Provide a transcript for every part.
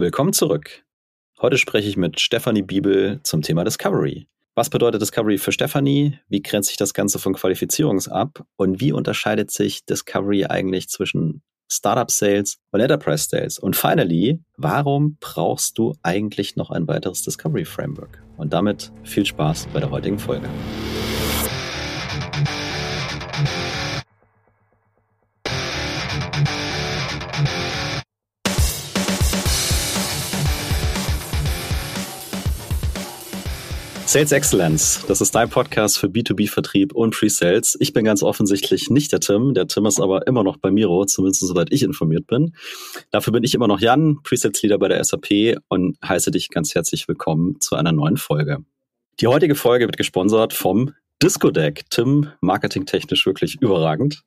Willkommen zurück. Heute spreche ich mit Stefanie Bibel zum Thema Discovery. Was bedeutet Discovery für Stefanie? Wie grenzt sich das Ganze von Qualifizierungs ab? Und wie unterscheidet sich Discovery eigentlich zwischen Startup Sales und Enterprise Sales? Und finally, warum brauchst du eigentlich noch ein weiteres Discovery Framework? Und damit viel Spaß bei der heutigen Folge. Sales Excellence, das ist dein Podcast für B2B-Vertrieb und Pre-Sales. Ich bin ganz offensichtlich nicht der Tim. Der Tim ist aber immer noch bei Miro, zumindest soweit ich informiert bin. Dafür bin ich immer noch Jan, Pre-Sales-Leader bei der SAP und heiße dich ganz herzlich willkommen zu einer neuen Folge. Die heutige Folge wird gesponsert vom Disco Deck. Tim, marketingtechnisch wirklich überragend.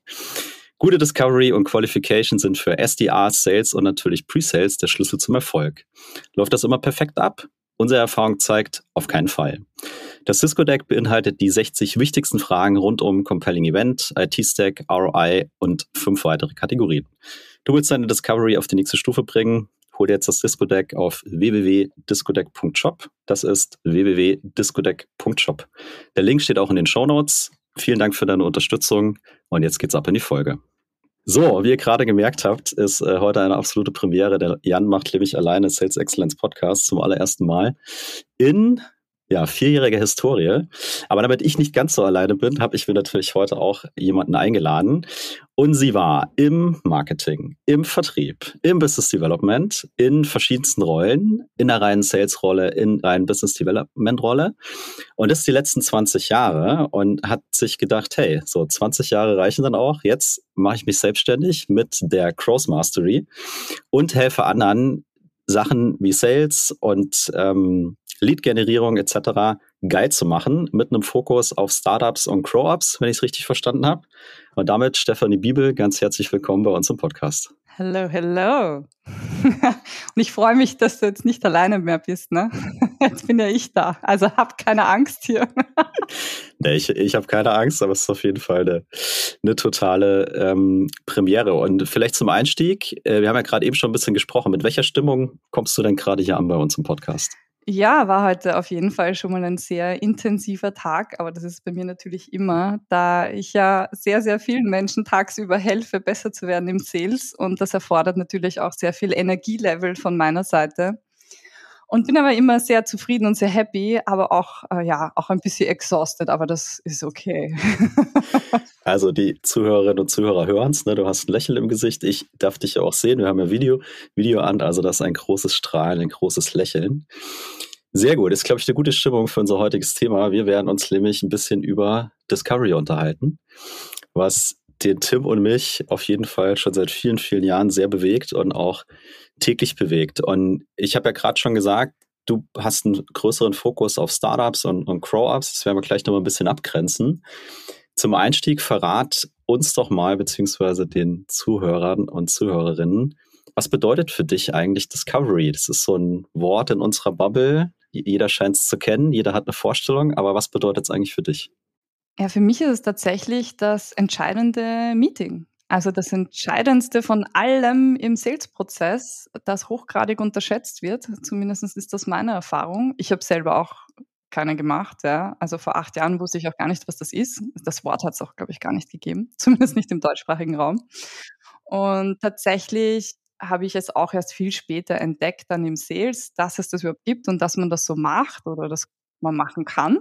Gute Discovery und Qualification sind für SDR, Sales und natürlich Pre-Sales der Schlüssel zum Erfolg. Läuft das immer perfekt ab? Unsere Erfahrung zeigt, auf keinen Fall. Das Cisco Deck beinhaltet die 60 wichtigsten Fragen rund um Compelling Event, IT-Stack, ROI und fünf weitere Kategorien. Du willst deine Discovery auf die nächste Stufe bringen? Hol dir jetzt das Disco Deck auf www.discodeck.shop. Das ist www.discodeck.shop. Der Link steht auch in den Show Notes. Vielen Dank für deine Unterstützung und jetzt geht's ab in die Folge. So, wie ihr gerade gemerkt habt, ist äh, heute eine absolute Premiere. Der Jan macht nämlich alleine Sales Excellence Podcast zum allerersten Mal in ja, vierjährige Historie. Aber damit ich nicht ganz so alleine bin, habe ich mir natürlich heute auch jemanden eingeladen. Und sie war im Marketing, im Vertrieb, im Business Development, in verschiedensten Rollen, in der reinen Sales-Rolle, in reinen Business Development-Rolle. Und das ist die letzten 20 Jahre und hat sich gedacht, hey, so 20 Jahre reichen dann auch. Jetzt mache ich mich selbstständig mit der Cross Mastery und helfe anderen, Sachen wie Sales und ähm, Lead-Generierung etc. geil zu machen, mit einem Fokus auf Startups und Grow-Ups, wenn ich es richtig verstanden habe. Und damit, Stefanie Bibel, ganz herzlich willkommen bei uns im Podcast. Hello, hello. und ich freue mich, dass du jetzt nicht alleine mehr bist, ne? Jetzt bin ja ich da. Also hab keine Angst hier. nee, ich, ich habe keine Angst, aber es ist auf jeden Fall eine, eine totale ähm, Premiere. Und vielleicht zum Einstieg, äh, wir haben ja gerade eben schon ein bisschen gesprochen. Mit welcher Stimmung kommst du denn gerade hier an bei uns im Podcast? Ja, war heute auf jeden Fall schon mal ein sehr intensiver Tag, aber das ist bei mir natürlich immer, da ich ja sehr, sehr vielen Menschen tagsüber helfe, besser zu werden im Sales und das erfordert natürlich auch sehr viel Energielevel von meiner Seite. Und bin aber immer sehr zufrieden und sehr happy, aber auch, äh, ja, auch ein bisschen exhausted, aber das ist okay. also die Zuhörerinnen und Zuhörer hören es, ne? du hast ein Lächeln im Gesicht. Ich darf dich ja auch sehen, wir haben ja Video, Video an, also das ist ein großes Strahlen, ein großes Lächeln. Sehr gut, das ist, glaube ich, eine gute Stimmung für unser heutiges Thema. Wir werden uns nämlich ein bisschen über Discovery unterhalten, was den Tim und mich auf jeden Fall schon seit vielen, vielen Jahren sehr bewegt und auch täglich bewegt. Und ich habe ja gerade schon gesagt, du hast einen größeren Fokus auf Startups und, und Grow-Ups. Das werden wir gleich noch mal ein bisschen abgrenzen. Zum Einstieg verrat uns doch mal, beziehungsweise den Zuhörern und Zuhörerinnen, was bedeutet für dich eigentlich Discovery? Das ist so ein Wort in unserer Bubble. Jeder scheint es zu kennen, jeder hat eine Vorstellung, aber was bedeutet es eigentlich für dich? Ja, für mich ist es tatsächlich das entscheidende Meeting. Also das Entscheidendste von allem im Sales-Prozess, das hochgradig unterschätzt wird. Zumindest ist das meine Erfahrung. Ich habe selber auch keine gemacht. Ja. Also vor acht Jahren wusste ich auch gar nicht, was das ist. Das Wort hat es auch, glaube ich, gar nicht gegeben. Zumindest nicht im deutschsprachigen Raum. Und tatsächlich habe ich es auch erst viel später entdeckt dann im Sales, dass es das überhaupt gibt und dass man das so macht oder dass man machen kann.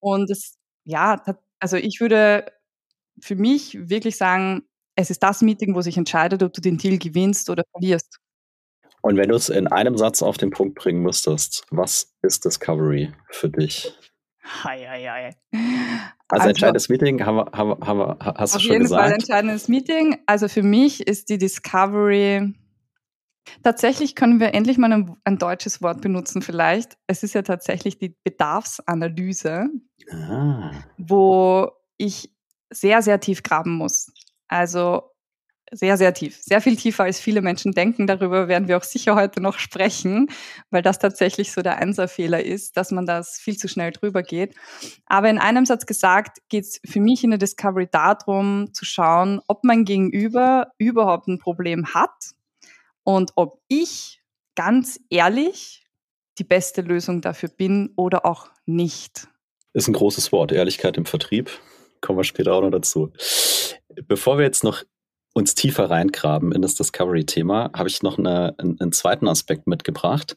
Und es ja, also ich würde für mich wirklich sagen, es ist das Meeting, wo sich entscheidet, ob du den Deal gewinnst oder verlierst. Und wenn du es in einem Satz auf den Punkt bringen müsstest, was ist Discovery für dich? Hei, hei, hei. Also, also entscheidendes Meeting, haben wir, haben wir, haben wir, hast du schon gesagt? Auf jeden Fall entscheidendes Meeting. Also für mich ist die Discovery Tatsächlich können wir endlich mal ein, ein, deutsches Wort benutzen vielleicht. Es ist ja tatsächlich die Bedarfsanalyse, ah. wo ich sehr, sehr tief graben muss. Also sehr, sehr tief. Sehr viel tiefer, als viele Menschen denken. Darüber werden wir auch sicher heute noch sprechen, weil das tatsächlich so der Einserfehler ist, dass man das viel zu schnell drüber geht. Aber in einem Satz gesagt, geht es für mich in der Discovery darum, zu schauen, ob mein Gegenüber überhaupt ein Problem hat und ob ich ganz ehrlich die beste Lösung dafür bin oder auch nicht. Ist ein großes Wort, Ehrlichkeit im Vertrieb. Kommen wir später auch noch dazu. Bevor wir jetzt noch uns tiefer reingraben in das Discovery-Thema, habe ich noch eine, einen, zweiten Aspekt mitgebracht.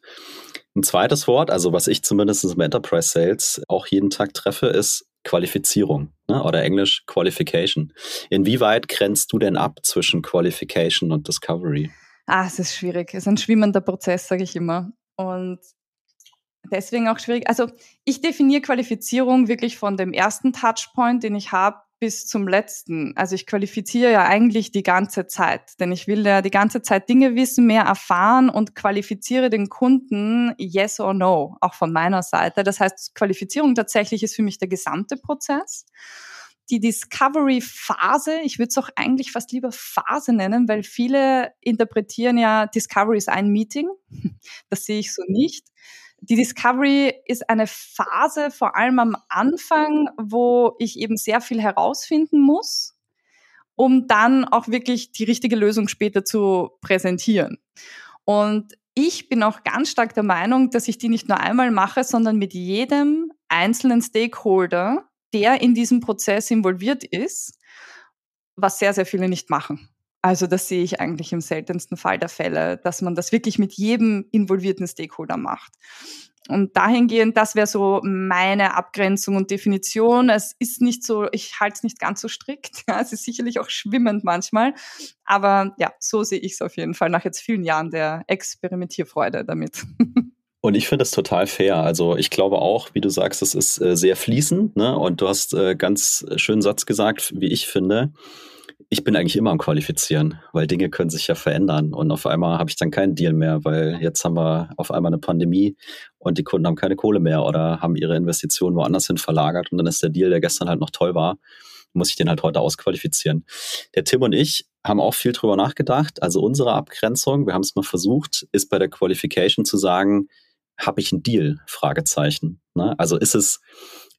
Ein zweites Wort, also was ich zumindest im Enterprise Sales auch jeden Tag treffe, ist Qualifizierung ne? oder Englisch Qualification. Inwieweit grenzt du denn ab zwischen Qualification und Discovery? Ah, es ist schwierig. Es ist ein schwimmender Prozess, sage ich immer. Und deswegen auch schwierig. Also ich definiere Qualifizierung wirklich von dem ersten Touchpoint, den ich habe, bis zum letzten. Also ich qualifiziere ja eigentlich die ganze Zeit, denn ich will ja die ganze Zeit Dinge wissen, mehr erfahren und qualifiziere den Kunden yes or no, auch von meiner Seite. Das heißt, Qualifizierung tatsächlich ist für mich der gesamte Prozess. Die Discovery-Phase, ich würde es auch eigentlich fast lieber Phase nennen, weil viele interpretieren ja, Discovery ist ein Meeting. Das sehe ich so nicht die Discovery ist eine Phase, vor allem am Anfang, wo ich eben sehr viel herausfinden muss, um dann auch wirklich die richtige Lösung später zu präsentieren. Und ich bin auch ganz stark der Meinung, dass ich die nicht nur einmal mache, sondern mit jedem einzelnen Stakeholder, der in diesem Prozess involviert ist, was sehr, sehr viele nicht machen. Also das sehe ich eigentlich im seltensten Fall der Fälle, dass man das wirklich mit jedem involvierten Stakeholder macht. Und dahingehend, das wäre so meine Abgrenzung und Definition. Es ist nicht so, ich halte es nicht ganz so strikt. Ja, es ist sicherlich auch schwimmend manchmal. Aber ja, so sehe ich es auf jeden Fall nach jetzt vielen Jahren der Experimentierfreude damit. Und ich finde das total fair. Also ich glaube auch, wie du sagst, es ist äh, sehr fließend. Ne? Und du hast äh, ganz schönen Satz gesagt, wie ich finde ich bin eigentlich immer am Qualifizieren, weil Dinge können sich ja verändern und auf einmal habe ich dann keinen Deal mehr, weil jetzt haben wir auf einmal eine Pandemie und die Kunden haben keine Kohle mehr oder haben ihre Investitionen woanders hin verlagert und dann ist der Deal, der gestern halt noch toll war, muss ich den halt heute ausqualifizieren. Der Tim und ich haben auch viel drüber nachgedacht. Also unsere Abgrenzung, wir haben es mal versucht, ist bei der Qualification zu sagen, habe ich einen Deal? Fragezeichen. Ne? Also ist es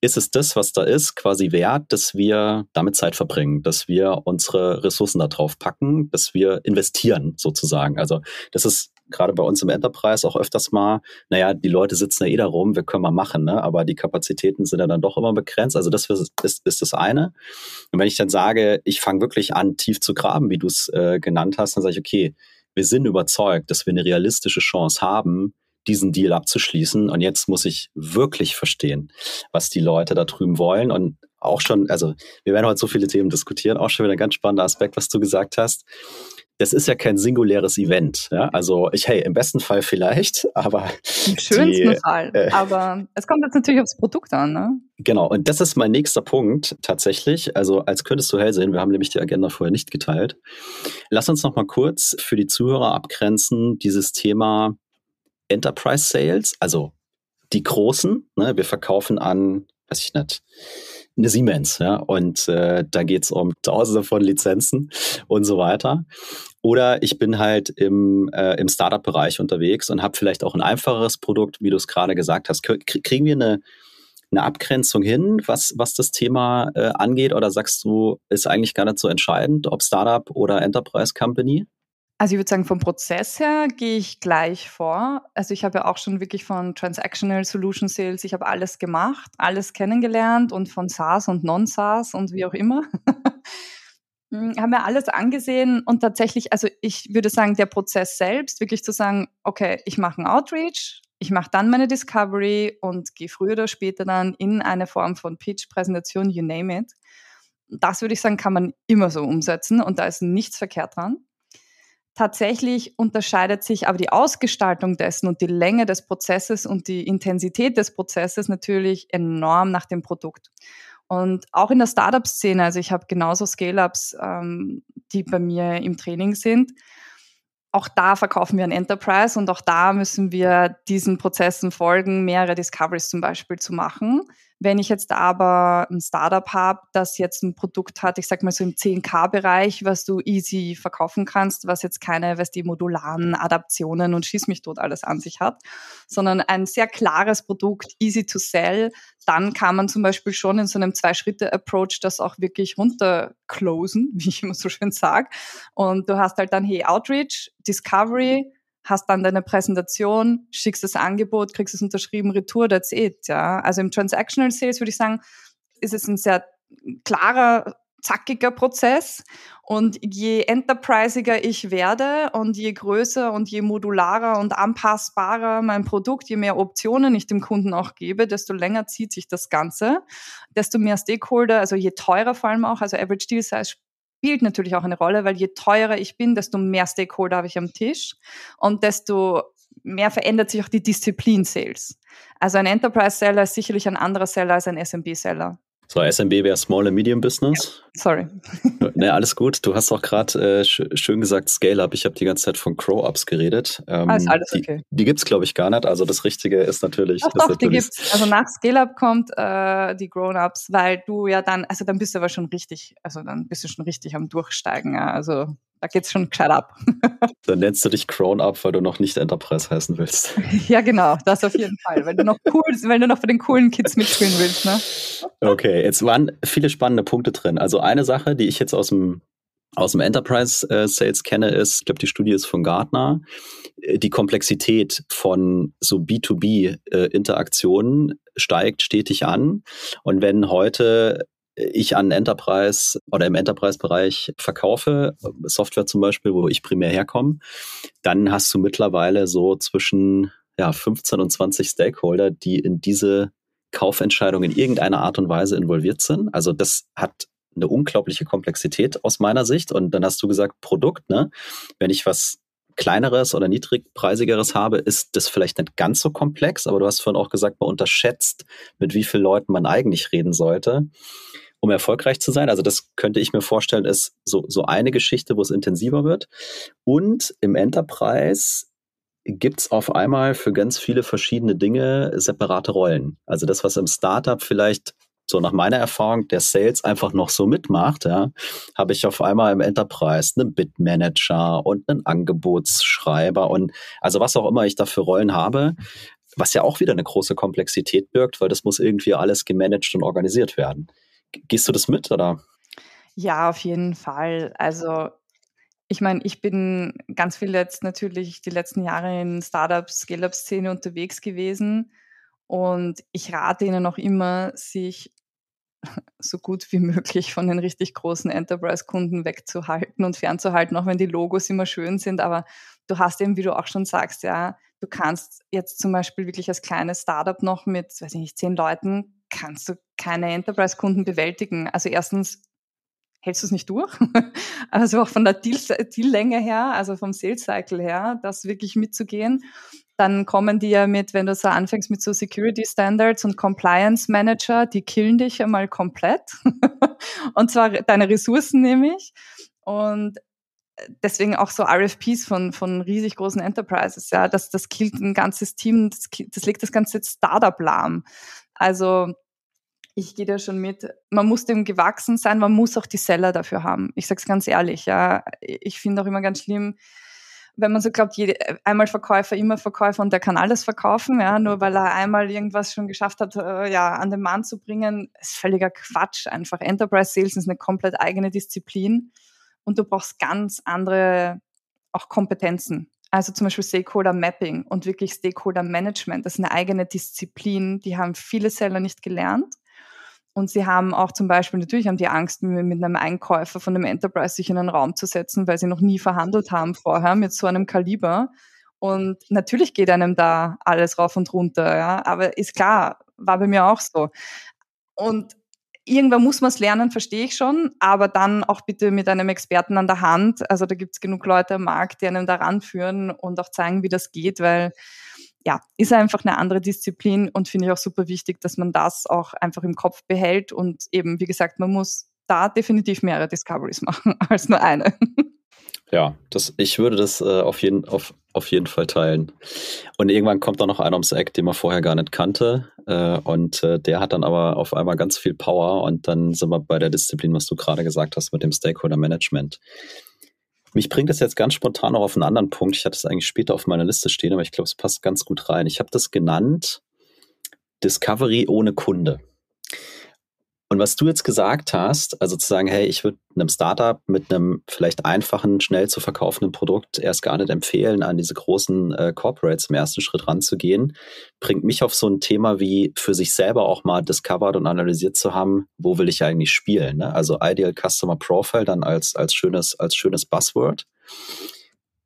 ist es das, was da ist, quasi wert, dass wir damit Zeit verbringen, dass wir unsere Ressourcen da drauf packen, dass wir investieren sozusagen. Also das ist gerade bei uns im Enterprise auch öfters mal, naja, die Leute sitzen ja eh da rum, wir können mal machen, ne? aber die Kapazitäten sind ja dann doch immer begrenzt. Also das ist, ist, das eine. Und wenn ich dann sage, ich fange wirklich an, tief zu graben, wie du es äh, genannt hast, dann sage ich, okay, wir sind überzeugt, dass wir eine realistische Chance haben, diesen Deal abzuschließen. Und jetzt muss ich wirklich verstehen, was die Leute da drüben wollen. Und auch schon, also wir werden heute so viele Themen diskutieren, auch schon wieder ein ganz spannender Aspekt, was du gesagt hast. Das ist ja kein singuläres Event. Ja? Also ich, hey, im besten Fall vielleicht, aber im schönsten die, Fall. Äh, aber es kommt jetzt natürlich aufs Produkt an. Ne? Genau, und das ist mein nächster Punkt tatsächlich. Also als könntest du hell sehen, wir haben nämlich die Agenda vorher nicht geteilt. Lass uns noch mal kurz für die Zuhörer abgrenzen, dieses Thema Enterprise Sales, also die großen. Ne? Wir verkaufen an, weiß ich nicht, eine Siemens, ja, und äh, da geht's um Tausende von Lizenzen und so weiter. Oder ich bin halt im, äh, im Startup-Bereich unterwegs und habe vielleicht auch ein einfacheres Produkt, wie du es gerade gesagt hast. Kriegen wir eine, eine Abgrenzung hin, was, was das Thema äh, angeht? Oder sagst du, ist eigentlich gar nicht so entscheidend, ob Startup oder Enterprise Company? Also ich würde sagen, vom Prozess her gehe ich gleich vor. Also ich habe ja auch schon wirklich von Transactional Solution Sales, ich habe alles gemacht, alles kennengelernt und von SaaS und Non-SaaS und wie auch immer. Hm, haben wir alles angesehen und tatsächlich, also ich würde sagen, der Prozess selbst, wirklich zu sagen, okay, ich mache einen Outreach, ich mache dann meine Discovery und gehe früher oder später dann in eine Form von Pitch, Präsentation, you name it. Das würde ich sagen, kann man immer so umsetzen und da ist nichts verkehrt dran. Tatsächlich unterscheidet sich aber die Ausgestaltung dessen und die Länge des Prozesses und die Intensität des Prozesses natürlich enorm nach dem Produkt. Und auch in der Startup-Szene, also ich habe genauso Scale-Ups, ähm, die bei mir im Training sind. Auch da verkaufen wir ein Enterprise und auch da müssen wir diesen Prozessen folgen, mehrere Discoveries zum Beispiel zu machen. Wenn ich jetzt aber ein Startup habe, das jetzt ein Produkt hat, ich sag mal so im 10K-Bereich, was du easy verkaufen kannst, was jetzt keine, was die modularen Adaptionen und schieß mich tot alles an sich hat, sondern ein sehr klares Produkt, easy to sell, dann kann man zum Beispiel schon in so einem Zwei-Schritte-Approach das auch wirklich runterclosen, wie ich immer so schön sage. Und du hast halt dann, hey, Outreach, Discovery, hast dann deine Präsentation, schickst das Angebot, kriegst es unterschrieben, Retour, that's it, ja. Also im Transactional Sales würde ich sagen, ist es ein sehr klarer, zackiger Prozess. Und je enterprisiger ich werde und je größer und je modularer und anpassbarer mein Produkt, je mehr Optionen ich dem Kunden auch gebe, desto länger zieht sich das Ganze. Desto mehr Stakeholder, also je teurer vor allem auch, also Average Deal Size spielt natürlich auch eine Rolle, weil je teurer ich bin, desto mehr Stakeholder habe ich am Tisch und desto mehr verändert sich auch die Disziplin Sales. Also ein Enterprise Seller ist sicherlich ein anderer Seller als ein SMB Seller. So, SMB wäre Small and Medium Business. Ja, sorry. ne, alles gut. Du hast auch gerade äh, sch schön gesagt Scale-Up. Ich habe die ganze Zeit von Crow-Ups geredet. Ähm, ah, ist alles okay. Die, die gibt es, glaube ich, gar nicht. Also das Richtige ist natürlich. Doch, ist doch, die gibt's. Also nach Scale-Up kommt äh, die Grown-Ups, weil du ja dann, also dann bist du aber schon richtig, also dann bist du schon richtig am Durchsteigen. Ja. Also da geht's schon gescheit ab. Dann nennst du dich Crown Up, weil du noch nicht Enterprise heißen willst. ja, genau, das auf jeden Fall. Weil du noch cool, weil du noch für den coolen Kids mitspielen willst, ne? Okay, jetzt waren viele spannende Punkte drin. Also eine Sache, die ich jetzt aus dem aus dem Enterprise äh, Sales kenne, ist, ich glaube, die Studie ist von Gartner, äh, die Komplexität von so B2B äh, Interaktionen steigt stetig an. Und wenn heute ich an Enterprise oder im Enterprise-Bereich verkaufe, Software zum Beispiel, wo ich primär herkomme, dann hast du mittlerweile so zwischen ja, 15 und 20 Stakeholder, die in diese Kaufentscheidung in irgendeiner Art und Weise involviert sind. Also das hat eine unglaubliche Komplexität aus meiner Sicht. Und dann hast du gesagt, Produkt, ne? Wenn ich was kleineres oder niedrigpreisigeres habe, ist das vielleicht nicht ganz so komplex, aber du hast vorhin auch gesagt, man unterschätzt, mit wie vielen Leuten man eigentlich reden sollte um erfolgreich zu sein. Also das könnte ich mir vorstellen, ist so, so eine Geschichte, wo es intensiver wird. Und im Enterprise gibt es auf einmal für ganz viele verschiedene Dinge separate Rollen. Also das, was im Startup vielleicht so nach meiner Erfahrung der Sales einfach noch so mitmacht, ja, habe ich auf einmal im Enterprise einen Bitmanager und einen Angebotsschreiber und also was auch immer ich da für Rollen habe, was ja auch wieder eine große Komplexität birgt, weil das muss irgendwie alles gemanagt und organisiert werden. Gehst du das mit oder? Ja, auf jeden Fall. Also ich meine, ich bin ganz viel jetzt natürlich die letzten Jahre in Startups, Scale-Up-Szene unterwegs gewesen und ich rate ihnen auch immer, sich so gut wie möglich von den richtig großen Enterprise-Kunden wegzuhalten und fernzuhalten, auch wenn die Logos immer schön sind. Aber du hast eben, wie du auch schon sagst, ja, du kannst jetzt zum Beispiel wirklich als kleines Startup noch mit, weiß ich nicht, zehn Leuten kannst du keine Enterprise-Kunden bewältigen. Also erstens hältst du es nicht durch. also auch von der Deal-Länge her, also vom Sales-Cycle her, das wirklich mitzugehen. Dann kommen die ja mit, wenn du so anfängst mit so Security Standards und Compliance Manager, die killen dich einmal komplett. und zwar deine Ressourcen nämlich. Und deswegen auch so RFPs von, von riesig großen Enterprises, ja, das, das killt ein ganzes Team, das, das legt das ganze Startup lahm. Also ich gehe da schon mit. Man muss dem gewachsen sein, man muss auch die Seller dafür haben. Ich sag's ganz ehrlich, ja. Ich finde auch immer ganz schlimm, wenn man so glaubt, jede, einmal Verkäufer, immer Verkäufer und der kann alles verkaufen, ja, nur weil er einmal irgendwas schon geschafft hat, äh, ja, an den Mann zu bringen, ist völliger Quatsch einfach. Enterprise Sales ist eine komplett eigene Disziplin und du brauchst ganz andere auch Kompetenzen. Also zum Beispiel Stakeholder Mapping und wirklich Stakeholder Management. Das ist eine eigene Disziplin, die haben viele Seller nicht gelernt. Und sie haben auch zum Beispiel, natürlich haben die Angst, mit einem Einkäufer von einem Enterprise sich in einen Raum zu setzen, weil sie noch nie verhandelt haben vorher mit so einem Kaliber. Und natürlich geht einem da alles rauf und runter, ja. Aber ist klar, war bei mir auch so. Und irgendwann muss man es lernen, verstehe ich schon, aber dann auch bitte mit einem Experten an der Hand. Also da gibt es genug Leute am Markt, die einem da ranführen und auch zeigen, wie das geht, weil ja, ist einfach eine andere Disziplin und finde ich auch super wichtig, dass man das auch einfach im Kopf behält und eben, wie gesagt, man muss da definitiv mehrere Discoveries machen als nur eine. Ja, das, ich würde das äh, auf, jeden, auf, auf jeden Fall teilen. Und irgendwann kommt da noch einer ums Eck, den man vorher gar nicht kannte. Äh, und äh, der hat dann aber auf einmal ganz viel Power. Und dann sind wir bei der Disziplin, was du gerade gesagt hast, mit dem Stakeholder Management. Mich bringt das jetzt ganz spontan noch auf einen anderen Punkt. Ich hatte es eigentlich später auf meiner Liste stehen, aber ich glaube, es passt ganz gut rein. Ich habe das genannt Discovery ohne Kunde. Und was du jetzt gesagt hast, also zu sagen, hey, ich würde einem Startup mit einem vielleicht einfachen, schnell zu verkaufenden Produkt erst gar nicht empfehlen, an diese großen äh, Corporates im ersten Schritt ranzugehen, bringt mich auf so ein Thema wie für sich selber auch mal discovered und analysiert zu haben, wo will ich eigentlich spielen. Ne? Also Ideal Customer Profile dann als, als, schönes, als schönes Buzzword.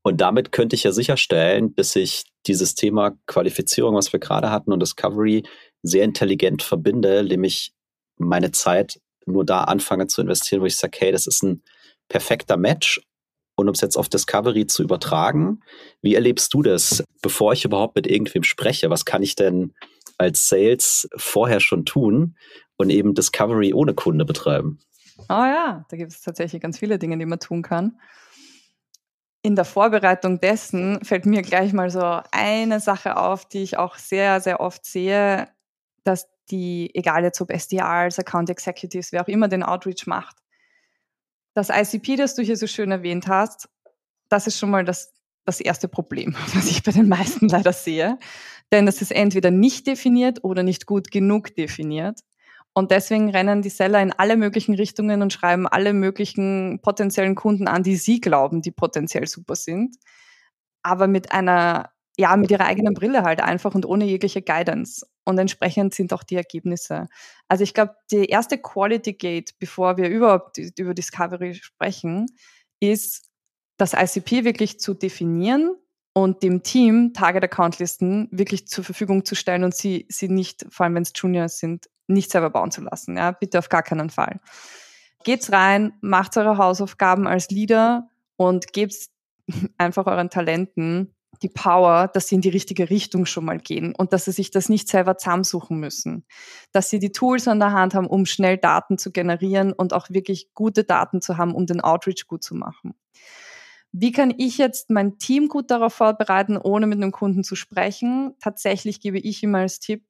Und damit könnte ich ja sicherstellen, dass ich dieses Thema Qualifizierung, was wir gerade hatten, und Discovery sehr intelligent verbinde, nämlich meine Zeit nur da anfange zu investieren, wo ich sage, hey, das ist ein perfekter Match. Und um es jetzt auf Discovery zu übertragen, wie erlebst du das, bevor ich überhaupt mit irgendwem spreche? Was kann ich denn als Sales vorher schon tun und eben Discovery ohne Kunde betreiben? Oh ja, da gibt es tatsächlich ganz viele Dinge, die man tun kann. In der Vorbereitung dessen fällt mir gleich mal so eine Sache auf, die ich auch sehr, sehr oft sehe, dass die, egal jetzt ob SDRs, Account Executives, wer auch immer den Outreach macht. Das ICP, das du hier so schön erwähnt hast, das ist schon mal das, das erste Problem, was ich bei den meisten leider sehe. Denn das ist entweder nicht definiert oder nicht gut genug definiert. Und deswegen rennen die Seller in alle möglichen Richtungen und schreiben alle möglichen potenziellen Kunden an, die sie glauben, die potenziell super sind. Aber mit einer, ja, mit ihrer eigenen Brille halt einfach und ohne jegliche Guidance und entsprechend sind auch die Ergebnisse. Also ich glaube, die erste Quality Gate, bevor wir überhaupt über Discovery sprechen, ist das ICP wirklich zu definieren und dem Team Target Account Listen wirklich zur Verfügung zu stellen und sie, sie nicht, vor allem wenn es Juniors sind, nicht selber bauen zu lassen. Ja, bitte auf gar keinen Fall. Geht's rein, macht eure Hausaufgaben als Leader und gebt einfach euren Talenten die Power, dass sie in die richtige Richtung schon mal gehen und dass sie sich das nicht selber zusammensuchen müssen. Dass sie die Tools an der Hand haben, um schnell Daten zu generieren und auch wirklich gute Daten zu haben, um den Outreach gut zu machen. Wie kann ich jetzt mein Team gut darauf vorbereiten, ohne mit einem Kunden zu sprechen? Tatsächlich gebe ich immer als Tipp,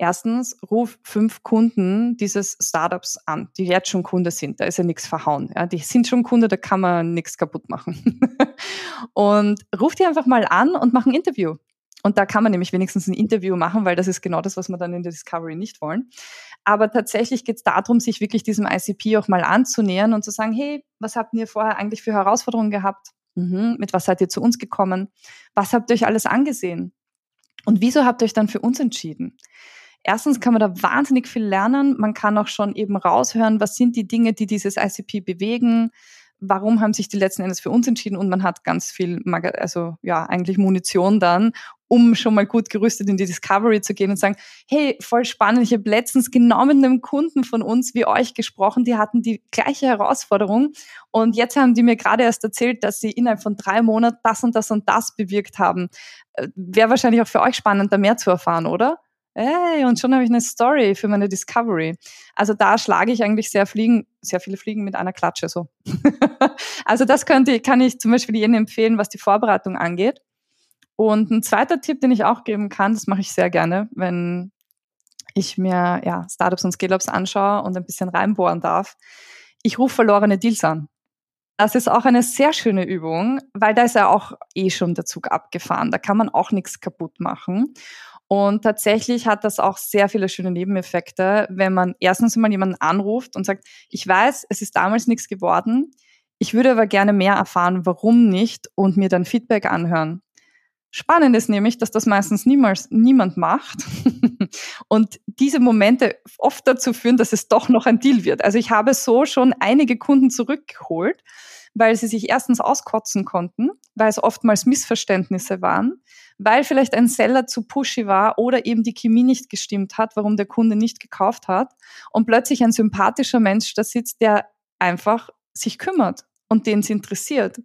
Erstens, ruf fünf Kunden dieses Startups an, die jetzt schon Kunde sind. Da ist ja nichts verhauen. Ja, die sind schon Kunde, da kann man nichts kaputt machen. und ruf die einfach mal an und mach ein Interview. Und da kann man nämlich wenigstens ein Interview machen, weil das ist genau das, was wir dann in der Discovery nicht wollen. Aber tatsächlich geht es darum, sich wirklich diesem ICP auch mal anzunähern und zu sagen, hey, was habt ihr vorher eigentlich für Herausforderungen gehabt? Mhm, mit was seid ihr zu uns gekommen? Was habt ihr euch alles angesehen? Und wieso habt ihr euch dann für uns entschieden? Erstens kann man da wahnsinnig viel lernen. Man kann auch schon eben raushören, was sind die Dinge, die dieses ICP bewegen. Warum haben sich die letzten Endes für uns entschieden? Und man hat ganz viel, also ja, eigentlich Munition dann, um schon mal gut gerüstet in die Discovery zu gehen und sagen, hey, voll spannend, ich habe letztens genau mit einem Kunden von uns wie euch gesprochen, die hatten die gleiche Herausforderung und jetzt haben die mir gerade erst erzählt, dass sie innerhalb von drei Monaten das und das und das bewirkt haben. Äh, Wäre wahrscheinlich auch für euch spannend, da mehr zu erfahren, oder? Hey, und schon habe ich eine Story für meine Discovery. Also da schlage ich eigentlich sehr Fliegen, sehr viele Fliegen mit einer Klatsche so. also das könnte, kann ich zum Beispiel jedem empfehlen, was die Vorbereitung angeht. Und ein zweiter Tipp, den ich auch geben kann, das mache ich sehr gerne, wenn ich mir ja, Startups und Scale-Ups anschaue und ein bisschen reinbohren darf. Ich rufe verlorene Deals an. Das ist auch eine sehr schöne Übung, weil da ist ja auch eh schon der Zug abgefahren. Da kann man auch nichts kaputt machen. Und tatsächlich hat das auch sehr viele schöne Nebeneffekte, wenn man erstens mal jemanden anruft und sagt, ich weiß, es ist damals nichts geworden, ich würde aber gerne mehr erfahren, warum nicht und mir dann Feedback anhören. Spannend ist nämlich, dass das meistens niemals niemand macht und diese Momente oft dazu führen, dass es doch noch ein Deal wird. Also ich habe so schon einige Kunden zurückgeholt, weil sie sich erstens auskotzen konnten, weil es oftmals Missverständnisse waren, weil vielleicht ein Seller zu pushy war oder eben die Chemie nicht gestimmt hat, warum der Kunde nicht gekauft hat und plötzlich ein sympathischer Mensch da sitzt, der einfach sich kümmert und den es interessiert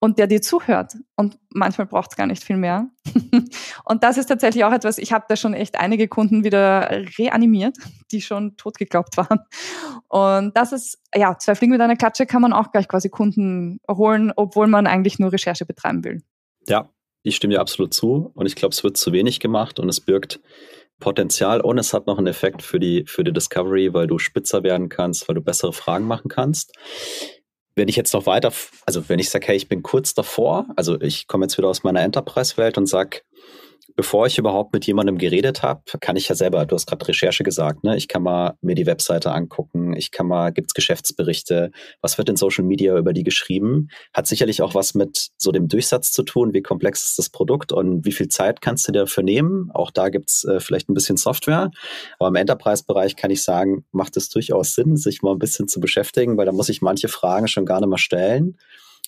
und der dir zuhört. Und manchmal braucht es gar nicht viel mehr. und das ist tatsächlich auch etwas, ich habe da schon echt einige Kunden wieder reanimiert, die schon tot geglaubt waren. Und das ist, ja, zwei Fliegen mit einer Klatsche kann man auch gleich quasi Kunden holen, obwohl man eigentlich nur Recherche betreiben will. Ja, ich stimme dir absolut zu und ich glaube, es wird zu wenig gemacht und es birgt Potenzial und es hat noch einen Effekt für die, für die Discovery, weil du spitzer werden kannst, weil du bessere Fragen machen kannst. Wenn ich jetzt noch weiter, also wenn ich sage, hey, ich bin kurz davor, also ich komme jetzt wieder aus meiner Enterprise-Welt und sage, bevor ich überhaupt mit jemandem geredet habe, kann ich ja selber, du hast gerade Recherche gesagt, ne? ich kann mal mir die Webseite angucken, ich kann mal, gibt's Geschäftsberichte, was wird in Social Media über die geschrieben? Hat sicherlich auch was mit so dem Durchsatz zu tun, wie komplex ist das Produkt und wie viel Zeit kannst du dafür nehmen? Auch da gibt's äh, vielleicht ein bisschen Software, aber im Enterprise-Bereich kann ich sagen, macht es durchaus Sinn, sich mal ein bisschen zu beschäftigen, weil da muss ich manche Fragen schon gar nicht mehr stellen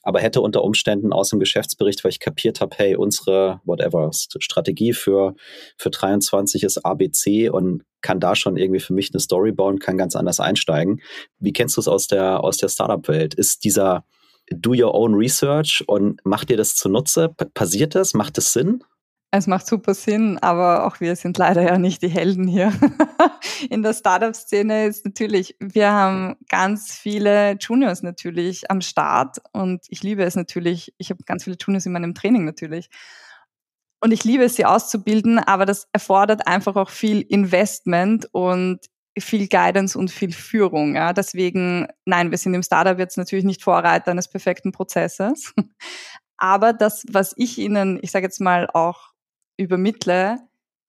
aber hätte unter Umständen aus dem Geschäftsbericht, weil ich kapiert habe, hey, unsere whatever Strategie für für 23 ist ABC und kann da schon irgendwie für mich eine Story bauen, kann ganz anders einsteigen. Wie kennst du es aus der aus der Startup Welt? Ist dieser Do Your Own Research und macht dir das zunutze? Passiert das? Macht es Sinn? Es macht super Sinn, aber auch wir sind leider ja nicht die Helden hier. In der Startup-Szene ist natürlich, wir haben ganz viele Juniors natürlich am Start und ich liebe es natürlich. Ich habe ganz viele Juniors in meinem Training natürlich. Und ich liebe es, sie auszubilden, aber das erfordert einfach auch viel Investment und viel Guidance und viel Führung. Ja. Deswegen, nein, wir sind im Startup jetzt natürlich nicht Vorreiter eines perfekten Prozesses. Aber das, was ich Ihnen, ich sage jetzt mal, auch übermittle,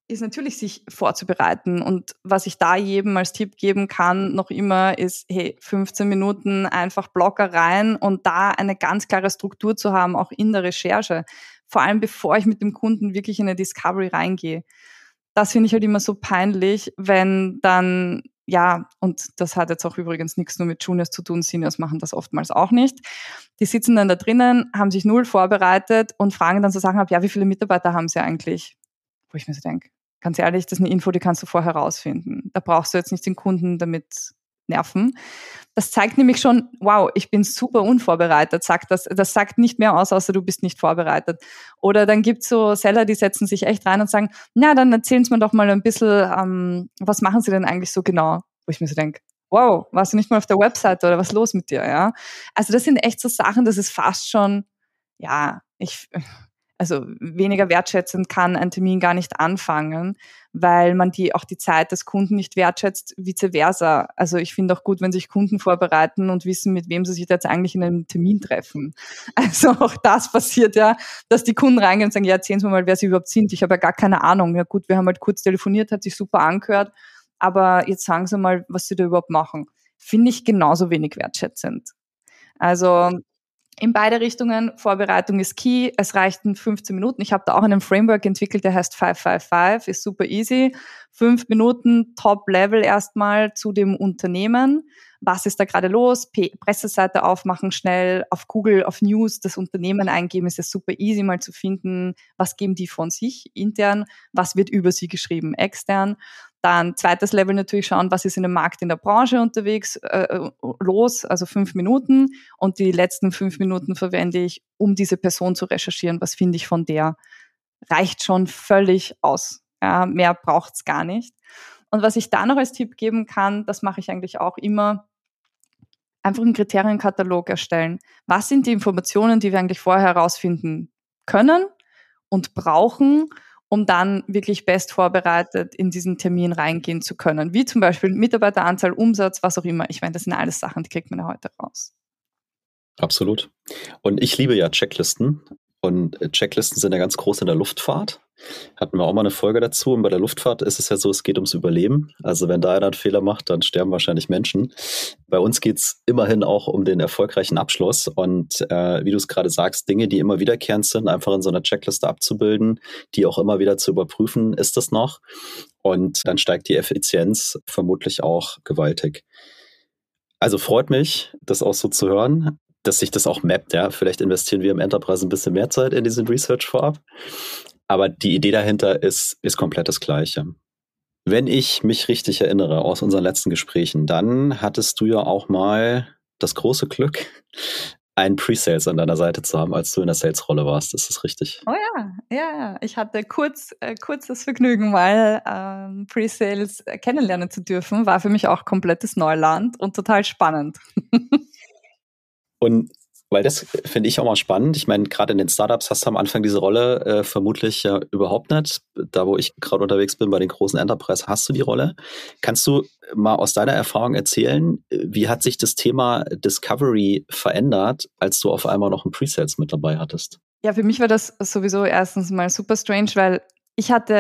ist natürlich sich vorzubereiten. Und was ich da jedem als Tipp geben kann, noch immer ist, hey, 15 Minuten einfach Blocker rein und da eine ganz klare Struktur zu haben, auch in der Recherche. Vor allem bevor ich mit dem Kunden wirklich in eine Discovery reingehe. Das finde ich halt immer so peinlich, wenn dann ja, und das hat jetzt auch übrigens nichts nur mit Juniors zu tun, Seniors machen das oftmals auch nicht. Die sitzen dann da drinnen, haben sich null vorbereitet und fragen dann so Sachen ab, ja, wie viele Mitarbeiter haben sie eigentlich? Wo ich mir so denke, ganz ehrlich, das ist eine Info, die kannst du vorher rausfinden. Da brauchst du jetzt nicht den Kunden damit nerven. Das zeigt nämlich schon, wow, ich bin super unvorbereitet, sagt das, das sagt nicht mehr aus, außer du bist nicht vorbereitet. Oder dann gibt's so Seller, die setzen sich echt rein und sagen, na, dann erzählen Sie mir doch mal ein bisschen, ähm, was machen Sie denn eigentlich so genau? Wo ich mir so denke, wow, warst du nicht mal auf der Webseite oder was ist los mit dir, ja? Also das sind echt so Sachen, das ist fast schon, ja, ich, also weniger wertschätzend kann ein Termin gar nicht anfangen, weil man die auch die Zeit des Kunden nicht wertschätzt, vice versa. Also ich finde auch gut, wenn sich Kunden vorbereiten und wissen, mit wem sie sich jetzt eigentlich in einem Termin treffen. Also auch das passiert ja, dass die Kunden reingehen und sagen, ja, erzählen Sie mal, wer Sie überhaupt sind. Ich habe ja gar keine Ahnung. Ja gut, wir haben halt kurz telefoniert, hat sich super angehört, aber jetzt sagen Sie mal, was Sie da überhaupt machen. Finde ich genauso wenig wertschätzend. Also in beide Richtungen. Vorbereitung ist key. Es reichten 15 Minuten. Ich habe da auch einen Framework entwickelt, der heißt 555, ist super easy. Fünf Minuten Top-Level erstmal zu dem Unternehmen. Was ist da gerade los? P Presseseite aufmachen schnell, auf Google, auf News das Unternehmen eingeben, ist ja super easy mal zu finden, was geben die von sich intern, was wird über sie geschrieben extern. Dann zweites Level natürlich schauen, was ist in dem Markt in der Branche unterwegs äh, los, also fünf Minuten. Und die letzten fünf Minuten verwende ich, um diese Person zu recherchieren. Was finde ich von der? Reicht schon völlig aus. Ja, mehr braucht's gar nicht. Und was ich da noch als Tipp geben kann, das mache ich eigentlich auch immer, einfach einen Kriterienkatalog erstellen. Was sind die Informationen, die wir eigentlich vorher herausfinden können und brauchen, um dann wirklich best vorbereitet in diesen Termin reingehen zu können. Wie zum Beispiel Mitarbeiteranzahl, Umsatz, was auch immer. Ich meine, das sind alles Sachen, die kriegt man ja heute raus. Absolut. Und ich liebe ja Checklisten. Und Checklisten sind ja ganz groß in der Luftfahrt. Hatten wir auch mal eine Folge dazu. Und bei der Luftfahrt ist es ja so, es geht ums Überleben. Also wenn da einer einen Fehler macht, dann sterben wahrscheinlich Menschen. Bei uns geht es immerhin auch um den erfolgreichen Abschluss. Und äh, wie du es gerade sagst, Dinge, die immer wiederkehrend sind, einfach in so einer Checkliste abzubilden, die auch immer wieder zu überprüfen, ist das noch. Und dann steigt die Effizienz vermutlich auch gewaltig. Also freut mich, das auch so zu hören dass sich das auch mappt, ja. Vielleicht investieren wir im Enterprise ein bisschen mehr Zeit in diesen Research vorab. Aber die Idee dahinter ist, ist komplett das Gleiche. Wenn ich mich richtig erinnere aus unseren letzten Gesprächen, dann hattest du ja auch mal das große Glück, einen Pre-Sales an deiner Seite zu haben, als du in der Sales-Rolle warst. Ist das richtig? Oh ja, ja, ja. Ich hatte kurz, äh, kurz das Vergnügen, mal ähm, Pre-Sales kennenlernen zu dürfen. War für mich auch komplettes Neuland und total spannend. und weil das finde ich auch mal spannend. Ich meine, gerade in den Startups hast du am Anfang diese Rolle äh, vermutlich ja überhaupt nicht. Da, wo ich gerade unterwegs bin, bei den großen Enterprise, hast du die Rolle. Kannst du mal aus deiner Erfahrung erzählen, wie hat sich das Thema Discovery verändert, als du auf einmal noch ein Presales mit dabei hattest? Ja, für mich war das sowieso erstens mal super strange, weil ich hatte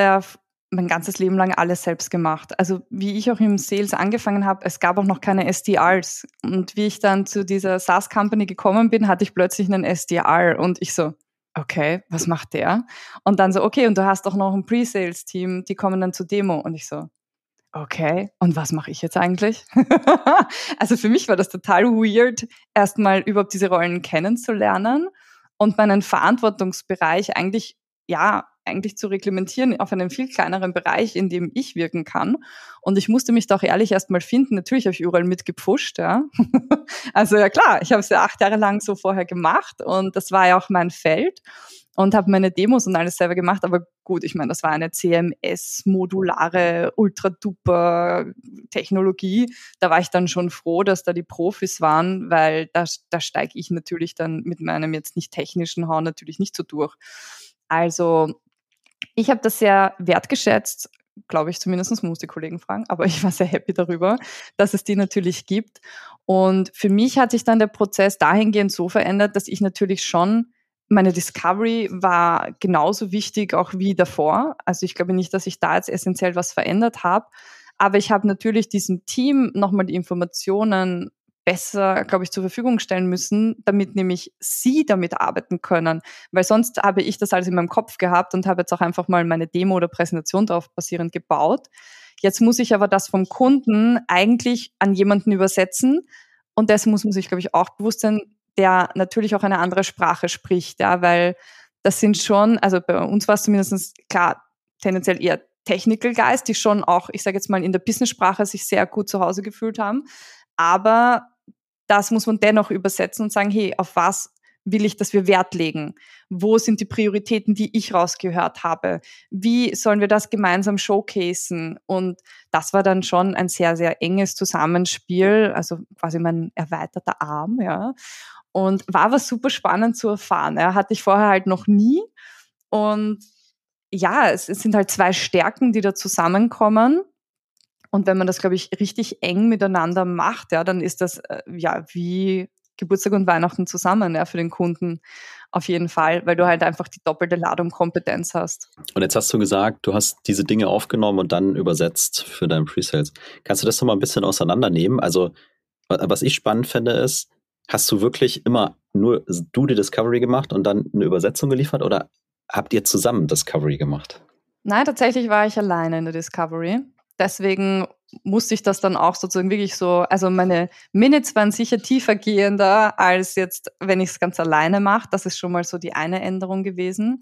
mein ganzes Leben lang alles selbst gemacht. Also wie ich auch im Sales angefangen habe, es gab auch noch keine SDRs. Und wie ich dann zu dieser SaaS-Company gekommen bin, hatte ich plötzlich einen SDR und ich so, okay, was macht der? Und dann so, okay, und du hast auch noch ein Pre-Sales-Team, die kommen dann zur Demo. Und ich so, okay, und was mache ich jetzt eigentlich? also für mich war das total weird, erstmal überhaupt diese Rollen kennenzulernen und meinen Verantwortungsbereich eigentlich, ja, eigentlich zu reglementieren auf einen viel kleineren Bereich, in dem ich wirken kann. Und ich musste mich da auch ehrlich erstmal finden. Natürlich habe ich überall mitgepfuscht, ja. also ja klar, ich habe es ja acht Jahre lang so vorher gemacht und das war ja auch mein Feld und habe meine Demos und alles selber gemacht. Aber gut, ich meine, das war eine CMS-modulare, ultra-duper Technologie. Da war ich dann schon froh, dass da die Profis waren, weil da, da steige ich natürlich dann mit meinem jetzt nicht technischen Horn natürlich nicht so durch. Also ich habe das sehr wertgeschätzt, glaube ich zumindest, muss die Kollegen fragen, aber ich war sehr happy darüber, dass es die natürlich gibt. Und für mich hat sich dann der Prozess dahingehend so verändert, dass ich natürlich schon meine Discovery war genauso wichtig auch wie davor. Also ich glaube nicht, dass ich da jetzt essentiell was verändert habe. Aber ich habe natürlich diesem Team nochmal die Informationen besser, glaube ich, zur Verfügung stellen müssen, damit nämlich sie damit arbeiten können. Weil sonst habe ich das alles in meinem Kopf gehabt und habe jetzt auch einfach mal meine Demo oder Präsentation darauf basierend gebaut. Jetzt muss ich aber das vom Kunden eigentlich an jemanden übersetzen. Und das muss man sich, glaube ich, auch bewusst sein, der natürlich auch eine andere Sprache spricht, ja, weil das sind schon, also bei uns war es zumindest klar, tendenziell eher Technical Guys, die schon auch, ich sage jetzt mal, in der Business-Sprache sich sehr gut zu Hause gefühlt haben. Aber das muss man dennoch übersetzen und sagen, hey, auf was will ich, dass wir Wert legen? Wo sind die Prioritäten, die ich rausgehört habe? Wie sollen wir das gemeinsam showcasen? Und das war dann schon ein sehr, sehr enges Zusammenspiel, also quasi mein erweiterter Arm, ja. Und war was super spannend zu erfahren. Ja, hatte ich vorher halt noch nie. Und ja, es, es sind halt zwei Stärken, die da zusammenkommen. Und wenn man das, glaube ich, richtig eng miteinander macht, ja, dann ist das äh, ja wie Geburtstag und Weihnachten zusammen, ja, für den Kunden auf jeden Fall, weil du halt einfach die doppelte Ladung Kompetenz hast. Und jetzt hast du gesagt, du hast diese Dinge aufgenommen und dann übersetzt für deinen Presales. Kannst du das noch mal ein bisschen auseinandernehmen? Also, was ich spannend finde, ist, hast du wirklich immer nur du die Discovery gemacht und dann eine Übersetzung geliefert oder habt ihr zusammen Discovery gemacht? Nein, tatsächlich war ich alleine in der Discovery deswegen musste ich das dann auch sozusagen wirklich so, also meine Minutes waren sicher tiefer gehender als jetzt, wenn ich es ganz alleine mache. Das ist schon mal so die eine Änderung gewesen.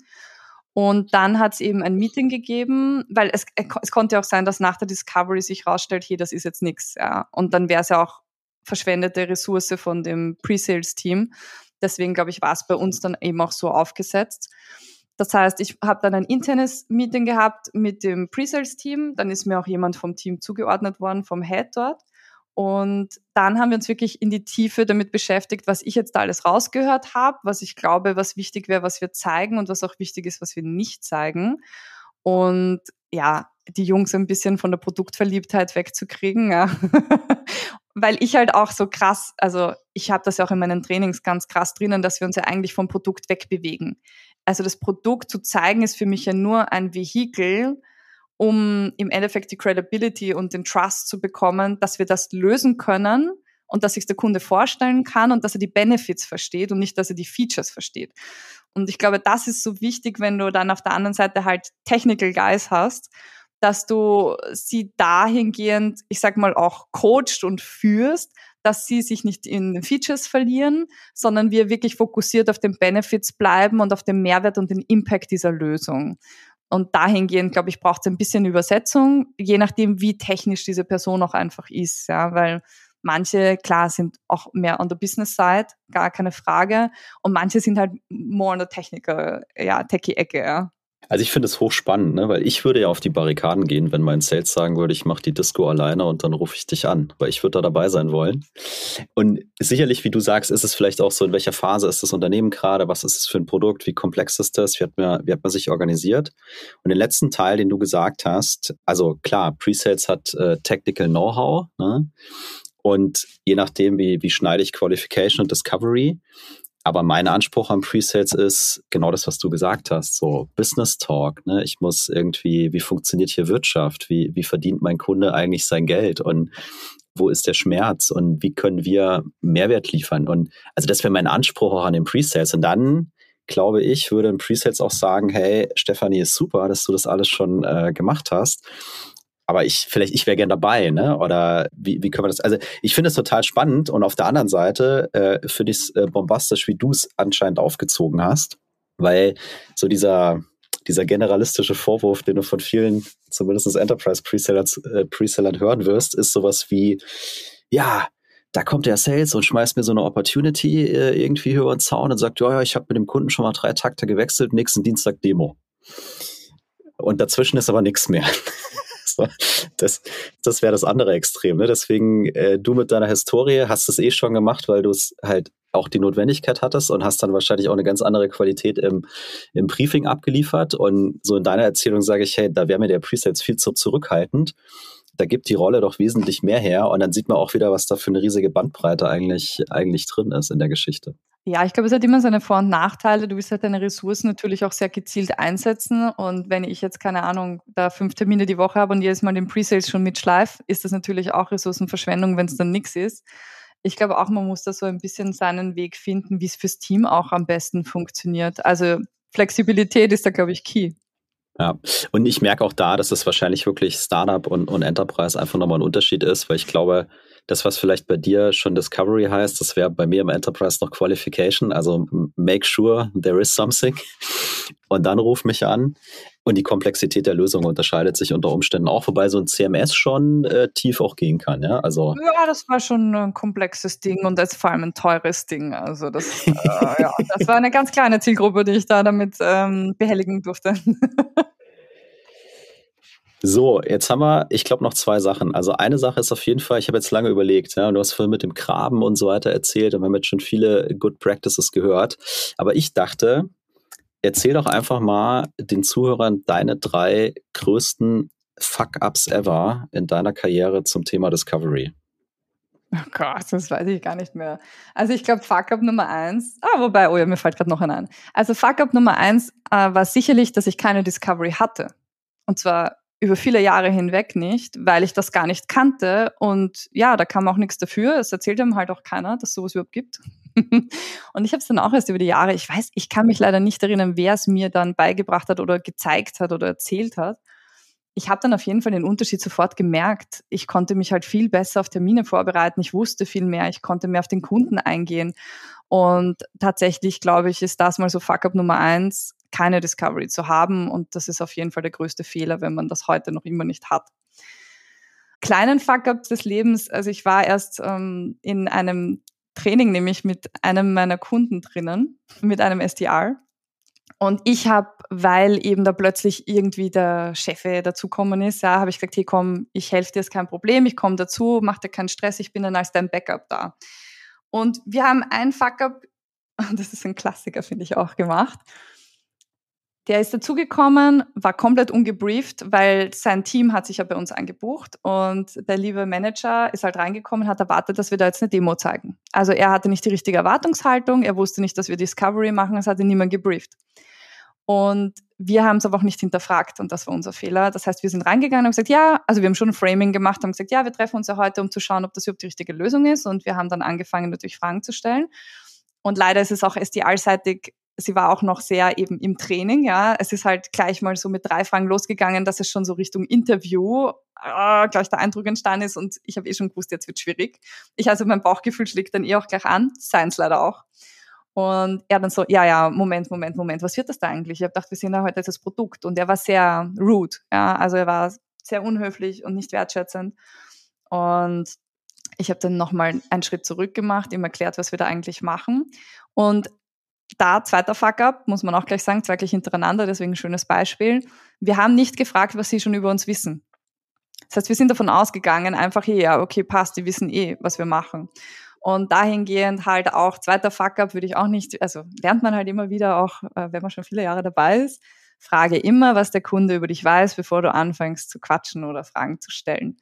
Und dann hat es eben ein Meeting gegeben, weil es, es konnte auch sein, dass nach der Discovery sich rausstellt, hey, das ist jetzt nichts. Ja. Und dann wäre es ja auch verschwendete Ressource von dem Pre-Sales-Team. Deswegen, glaube ich, war es bei uns dann eben auch so aufgesetzt. Das heißt, ich habe dann ein internes Meeting gehabt mit dem Pre-Sales-Team. Dann ist mir auch jemand vom Team zugeordnet worden, vom Head dort. Und dann haben wir uns wirklich in die Tiefe damit beschäftigt, was ich jetzt da alles rausgehört habe, was ich glaube, was wichtig wäre, was wir zeigen und was auch wichtig ist, was wir nicht zeigen. Und ja, die Jungs ein bisschen von der Produktverliebtheit wegzukriegen. Ja. Weil ich halt auch so krass, also ich habe das ja auch in meinen Trainings ganz krass drinnen, dass wir uns ja eigentlich vom Produkt wegbewegen also das Produkt zu zeigen, ist für mich ja nur ein Vehikel, um im Endeffekt die Credibility und den Trust zu bekommen, dass wir das lösen können und dass sich der Kunde vorstellen kann und dass er die Benefits versteht und nicht, dass er die Features versteht. Und ich glaube, das ist so wichtig, wenn du dann auf der anderen Seite halt Technical Guys hast, dass du sie dahingehend, ich sag mal, auch coacht und führst, dass sie sich nicht in Features verlieren, sondern wir wirklich fokussiert auf den Benefits bleiben und auf den Mehrwert und den Impact dieser Lösung. Und dahingehend, glaube ich, braucht es ein bisschen Übersetzung, je nachdem, wie technisch diese Person auch einfach ist, ja, weil manche, klar, sind auch mehr on the business side, gar keine Frage, und manche sind halt more on the technical, ja, techie-Ecke, ja. Also ich finde es hochspannend, ne? weil ich würde ja auf die Barrikaden gehen, wenn mein Sales sagen würde, ich mache die Disco alleine und dann rufe ich dich an, weil ich würde da dabei sein wollen. Und sicherlich, wie du sagst, ist es vielleicht auch so, in welcher Phase ist das Unternehmen gerade, was ist es für ein Produkt, wie komplex ist das, wie hat man, wie hat man sich organisiert. Und den letzten Teil, den du gesagt hast, also klar, Presales hat äh, Technical Know-how ne? und je nachdem, wie, wie schneide ich Qualification und Discovery, Aber mein Anspruch an Presales ist genau das, was du gesagt hast, so Business Talk. Ne? Ich muss irgendwie, wie funktioniert hier Wirtschaft? Wie, wie verdient mein Kunde eigentlich sein Geld? Und wo ist der Schmerz? Und wie können wir Mehrwert liefern? Und also das wäre mein Anspruch auch an den Presales. Und dann glaube ich, würde ein Presales auch sagen, hey, Stefanie, ist super, dass du das alles schon äh, gemacht hast aber ich, vielleicht, ich wäre gern dabei, ne? Oder wie, wie können wir das? Also ich finde es total spannend und auf der anderen Seite äh, finde ich es äh, bombastisch, wie du es anscheinend aufgezogen hast, weil so dieser, dieser generalistische Vorwurf, den du von vielen, zumindest Enterprise äh, Presellern hören wirst, ist sowas wie, ja, da kommt der Sales und schmeißt mir so eine Opportunity äh, irgendwie über den Zaun und sagt, ja, ja, ich habe mit dem Kunden schon mal drei Takte gewechselt, nächsten Dienstag Demo. Und dazwischen ist aber nichts mehr. Das das wäre das andere Extrem. Ne? Deswegen, äh, du mit deiner Historie hast es eh schon gemacht, weil du es halt auch die Notwendigkeit hattest und hast dann wahrscheinlich auch eine ganz andere Qualität im, im Briefing abgeliefert. Und so in deiner Erzählung sage ich, hey, da wäre mir der Presets viel zu zurückhaltend. Da gibt die Rolle doch wesentlich mehr her und dann sieht man auch wieder, was da für eine riesige Bandbreite eigentlich, eigentlich drin ist in der Geschichte. Ja, ich glaube, es hat immer seine Vor- und Nachteile. Du willst halt deine Ressourcen natürlich auch sehr gezielt einsetzen. Und wenn ich jetzt, keine Ahnung, da fünf Termine die Woche habe und jedes Mal den Presales schon mitschleife, ist das natürlich auch Ressourcenverschwendung, wenn es dann nichts ist. Ich glaube auch, man muss da so ein bisschen seinen Weg finden, wie es fürs Team auch am besten funktioniert. Also Flexibilität ist da, glaube ich, key. Ja, und ich merke auch da, dass es wahrscheinlich wirklich Startup und, und Enterprise einfach nochmal ein Unterschied ist, weil ich glaube, das, was vielleicht bei dir schon Discovery heißt, das wäre bei mir im Enterprise noch Qualification. Also make sure there is something. Und dann ruf mich an. Und die Komplexität der Lösung unterscheidet sich unter Umständen auch, wobei so ein CMS schon äh, tief auch gehen kann. Ja, also ja, das war schon ein komplexes Ding und das vor allem ein teures Ding. Also das, äh, ja, das war eine ganz kleine Zielgruppe, die ich da damit ähm, behelligen durfte. So, jetzt haben wir, ich glaube, noch zwei Sachen. Also eine Sache ist auf jeden Fall, ich habe jetzt lange überlegt, ja, du hast vorhin mit dem Graben und so weiter erzählt und wir haben jetzt schon viele Good Practices gehört. Aber ich dachte, erzähl doch einfach mal den Zuhörern deine drei größten Fuck-Ups ever in deiner Karriere zum Thema Discovery. Oh Gott, das weiß ich gar nicht mehr. Also ich glaube, Fuck-Up Nummer eins, ah, wobei, oh ja, mir fällt gerade noch einer ein. Also Fuck-Up Nummer eins äh, war sicherlich, dass ich keine Discovery hatte. Und zwar über viele Jahre hinweg nicht, weil ich das gar nicht kannte. Und ja, da kam auch nichts dafür. Es erzählt einem halt auch keiner, dass sowas überhaupt gibt. und ich habe es dann auch erst über die Jahre, ich weiß, ich kann mich leider nicht erinnern, wer es mir dann beigebracht hat oder gezeigt hat oder erzählt hat. Ich habe dann auf jeden Fall den Unterschied sofort gemerkt. Ich konnte mich halt viel besser auf Termine vorbereiten. Ich wusste viel mehr. Ich konnte mehr auf den Kunden eingehen. Und tatsächlich, glaube ich, ist das mal so Fuck-up Nummer eins, keine Discovery zu haben. Und das ist auf jeden Fall der größte Fehler, wenn man das heute noch immer nicht hat. Kleinen Fuck-up des Lebens, also ich war erst ähm, in einem Training, nämlich mit einem meiner Kunden drinnen, mit einem SDR. Und ich habe, weil eben da plötzlich irgendwie der Chef dazukommen ist, ja, habe ich gesagt, hey komm, ich helfe dir, ist kein Problem, ich komme dazu, mach dir keinen Stress, ich bin dann als dein Backup da. Und wir haben ein Fuck-up, das ist ein Klassiker, finde ich auch, gemacht. Der ist dazugekommen, war komplett ungebrieft, weil sein Team hat sich ja bei uns eingebucht und der liebe Manager ist halt reingekommen, hat erwartet, dass wir da jetzt eine Demo zeigen. Also er hatte nicht die richtige Erwartungshaltung, er wusste nicht, dass wir Discovery machen, es hatte niemand gebrieft. Und wir haben es aber auch nicht hinterfragt und das war unser Fehler. Das heißt, wir sind reingegangen und haben gesagt, ja, also wir haben schon ein Framing gemacht, haben gesagt, ja, wir treffen uns ja heute, um zu schauen, ob das überhaupt die richtige Lösung ist. Und wir haben dann angefangen, natürlich Fragen zu stellen. Und leider ist es auch SDR-seitig, sie war auch noch sehr eben im Training, ja. Es ist halt gleich mal so mit drei Fragen losgegangen, dass es schon so Richtung Interview äh, gleich der Eindruck entstanden ist und ich habe eh schon gewusst, jetzt wird schwierig. Ich also mein Bauchgefühl schlägt dann eh auch gleich an, seins leider auch. Und er dann so, ja, ja, Moment, Moment, Moment, was wird das da eigentlich? Ich habe gedacht, wir sehen da heute das Produkt. Und er war sehr rude, ja, also er war sehr unhöflich und nicht wertschätzend. Und ich habe dann nochmal einen Schritt zurück gemacht, ihm erklärt, was wir da eigentlich machen. Und da, zweiter Fuck-up, muss man auch gleich sagen, zwei gleich hintereinander, deswegen ein schönes Beispiel. Wir haben nicht gefragt, was sie schon über uns wissen. Das heißt, wir sind davon ausgegangen, einfach, ja, okay, passt, die wissen eh, was wir machen. Und dahingehend halt auch zweiter Fuck-up würde ich auch nicht, also lernt man halt immer wieder auch, äh, wenn man schon viele Jahre dabei ist, frage immer, was der Kunde über dich weiß, bevor du anfängst zu quatschen oder Fragen zu stellen.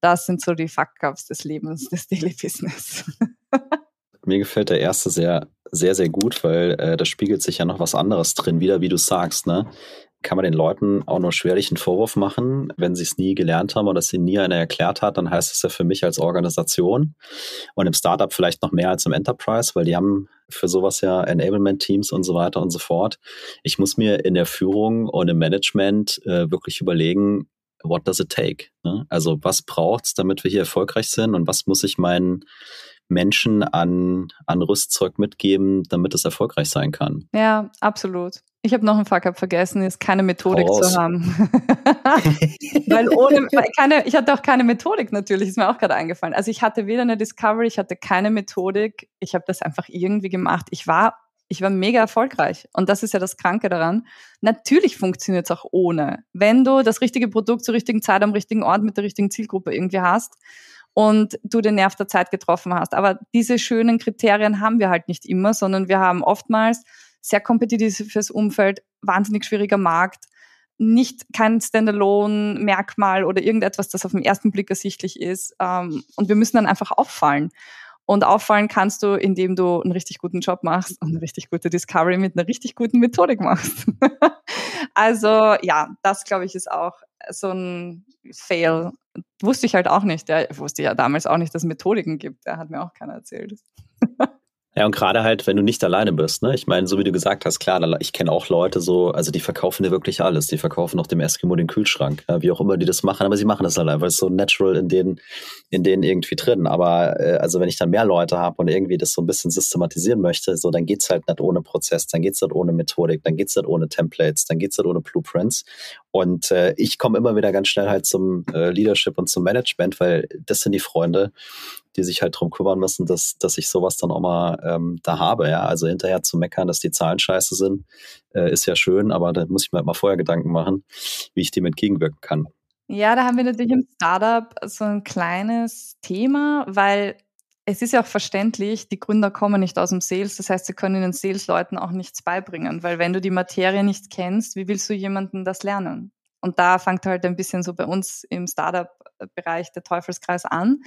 Das sind so die Fuck-ups des Lebens, des Daily Business. Mir gefällt der erste sehr, sehr, sehr gut, weil äh, da spiegelt sich ja noch was anderes drin, wieder wie du sagst, ne? kann man den Leuten auch nur schwerlich einen Vorwurf machen, wenn sie es nie gelernt haben oder sie nie einer erklärt hat, dann heißt es ja für mich als Organisation und im Startup vielleicht noch mehr als im Enterprise, weil die haben für sowas ja Enablement-Teams und so weiter und so fort. Ich muss mir in der Führung und im Management äh, wirklich überlegen, what does it take? Ne? Also was braucht's, damit wir hier erfolgreich sind und was muss ich meinen Menschen an, an Rüstzeug mitgeben, damit es erfolgreich sein kann? Ja, absolut. Ich habe noch einen Fuck-up vergessen, ist keine Methodik zu haben. weil ohne, weil keine, ich hatte auch keine Methodik natürlich, ist mir auch gerade eingefallen. Also ich hatte weder eine Discovery, ich hatte keine Methodik, ich habe das einfach irgendwie gemacht. Ich war, ich war mega erfolgreich. Und das ist ja das Kranke daran. Natürlich funktioniert es auch ohne. Wenn du das richtige Produkt zur richtigen Zeit am richtigen Ort mit der richtigen Zielgruppe irgendwie hast und du den Nerv der Zeit getroffen hast. Aber diese schönen Kriterien haben wir halt nicht immer, sondern wir haben oftmals sehr kompetitives Umfeld, wahnsinnig schwieriger Markt, nicht kein Standalone-Merkmal oder irgendetwas, das auf den ersten Blick ersichtlich ist. Ähm, und wir müssen dann einfach auffallen. Und auffallen kannst du, indem du einen richtig guten Job machst und eine richtig gute Discovery mit einer richtig guten Methodik machst. also ja, das glaube ich ist auch so ein Fail. Wusste ich halt auch nicht. Ja, wusste ja damals auch nicht, dass es Methodiken gibt. Der hat mir auch keiner erzählt. Ja, und gerade halt, wenn du nicht alleine bist, ne? Ich meine, so wie du gesagt hast, klar, ich kenne auch Leute so, also die verkaufen dir wirklich alles. Die verkaufen auch dem Eskimo den Kühlschrank, ja, wie auch immer die das machen, aber sie machen das halt einfach. Es so natural in denen, in denen irgendwie drin. Aber äh, also wenn ich dann mehr Leute habe und irgendwie das so ein bisschen systematisieren möchte, so dann geht's halt nicht ohne Prozess, dann geht's halt ohne Methodik, dann geht's halt ohne Templates, dann geht's halt ohne Blueprints. Und äh, ich komme immer wieder ganz schnell halt zum äh, Leadership und zum Management, weil das sind die Freunde, die sich halt drum kümmern müssen, dass, dass ich sowas dann auch mal ähm, da habe. Ja, also hinterher zu meckern, dass die Zahlen scheiße sind, äh, ist ja schön, aber da muss ich mir halt mal vorher Gedanken machen, wie ich dem entgegenwirken kann. Ja, da haben wir natürlich im Startup so ein kleines Thema, weil es ist ja auch verständlich, die Gründer kommen nicht aus dem Sales, das heißt, sie können den Sales-Leuten auch nichts beibringen, weil wenn du die Materie nicht kennst, wie willst du jemanden das lernen? Und da fängt halt ein bisschen so bei uns im Startup-Bereich der Teufelskreis an,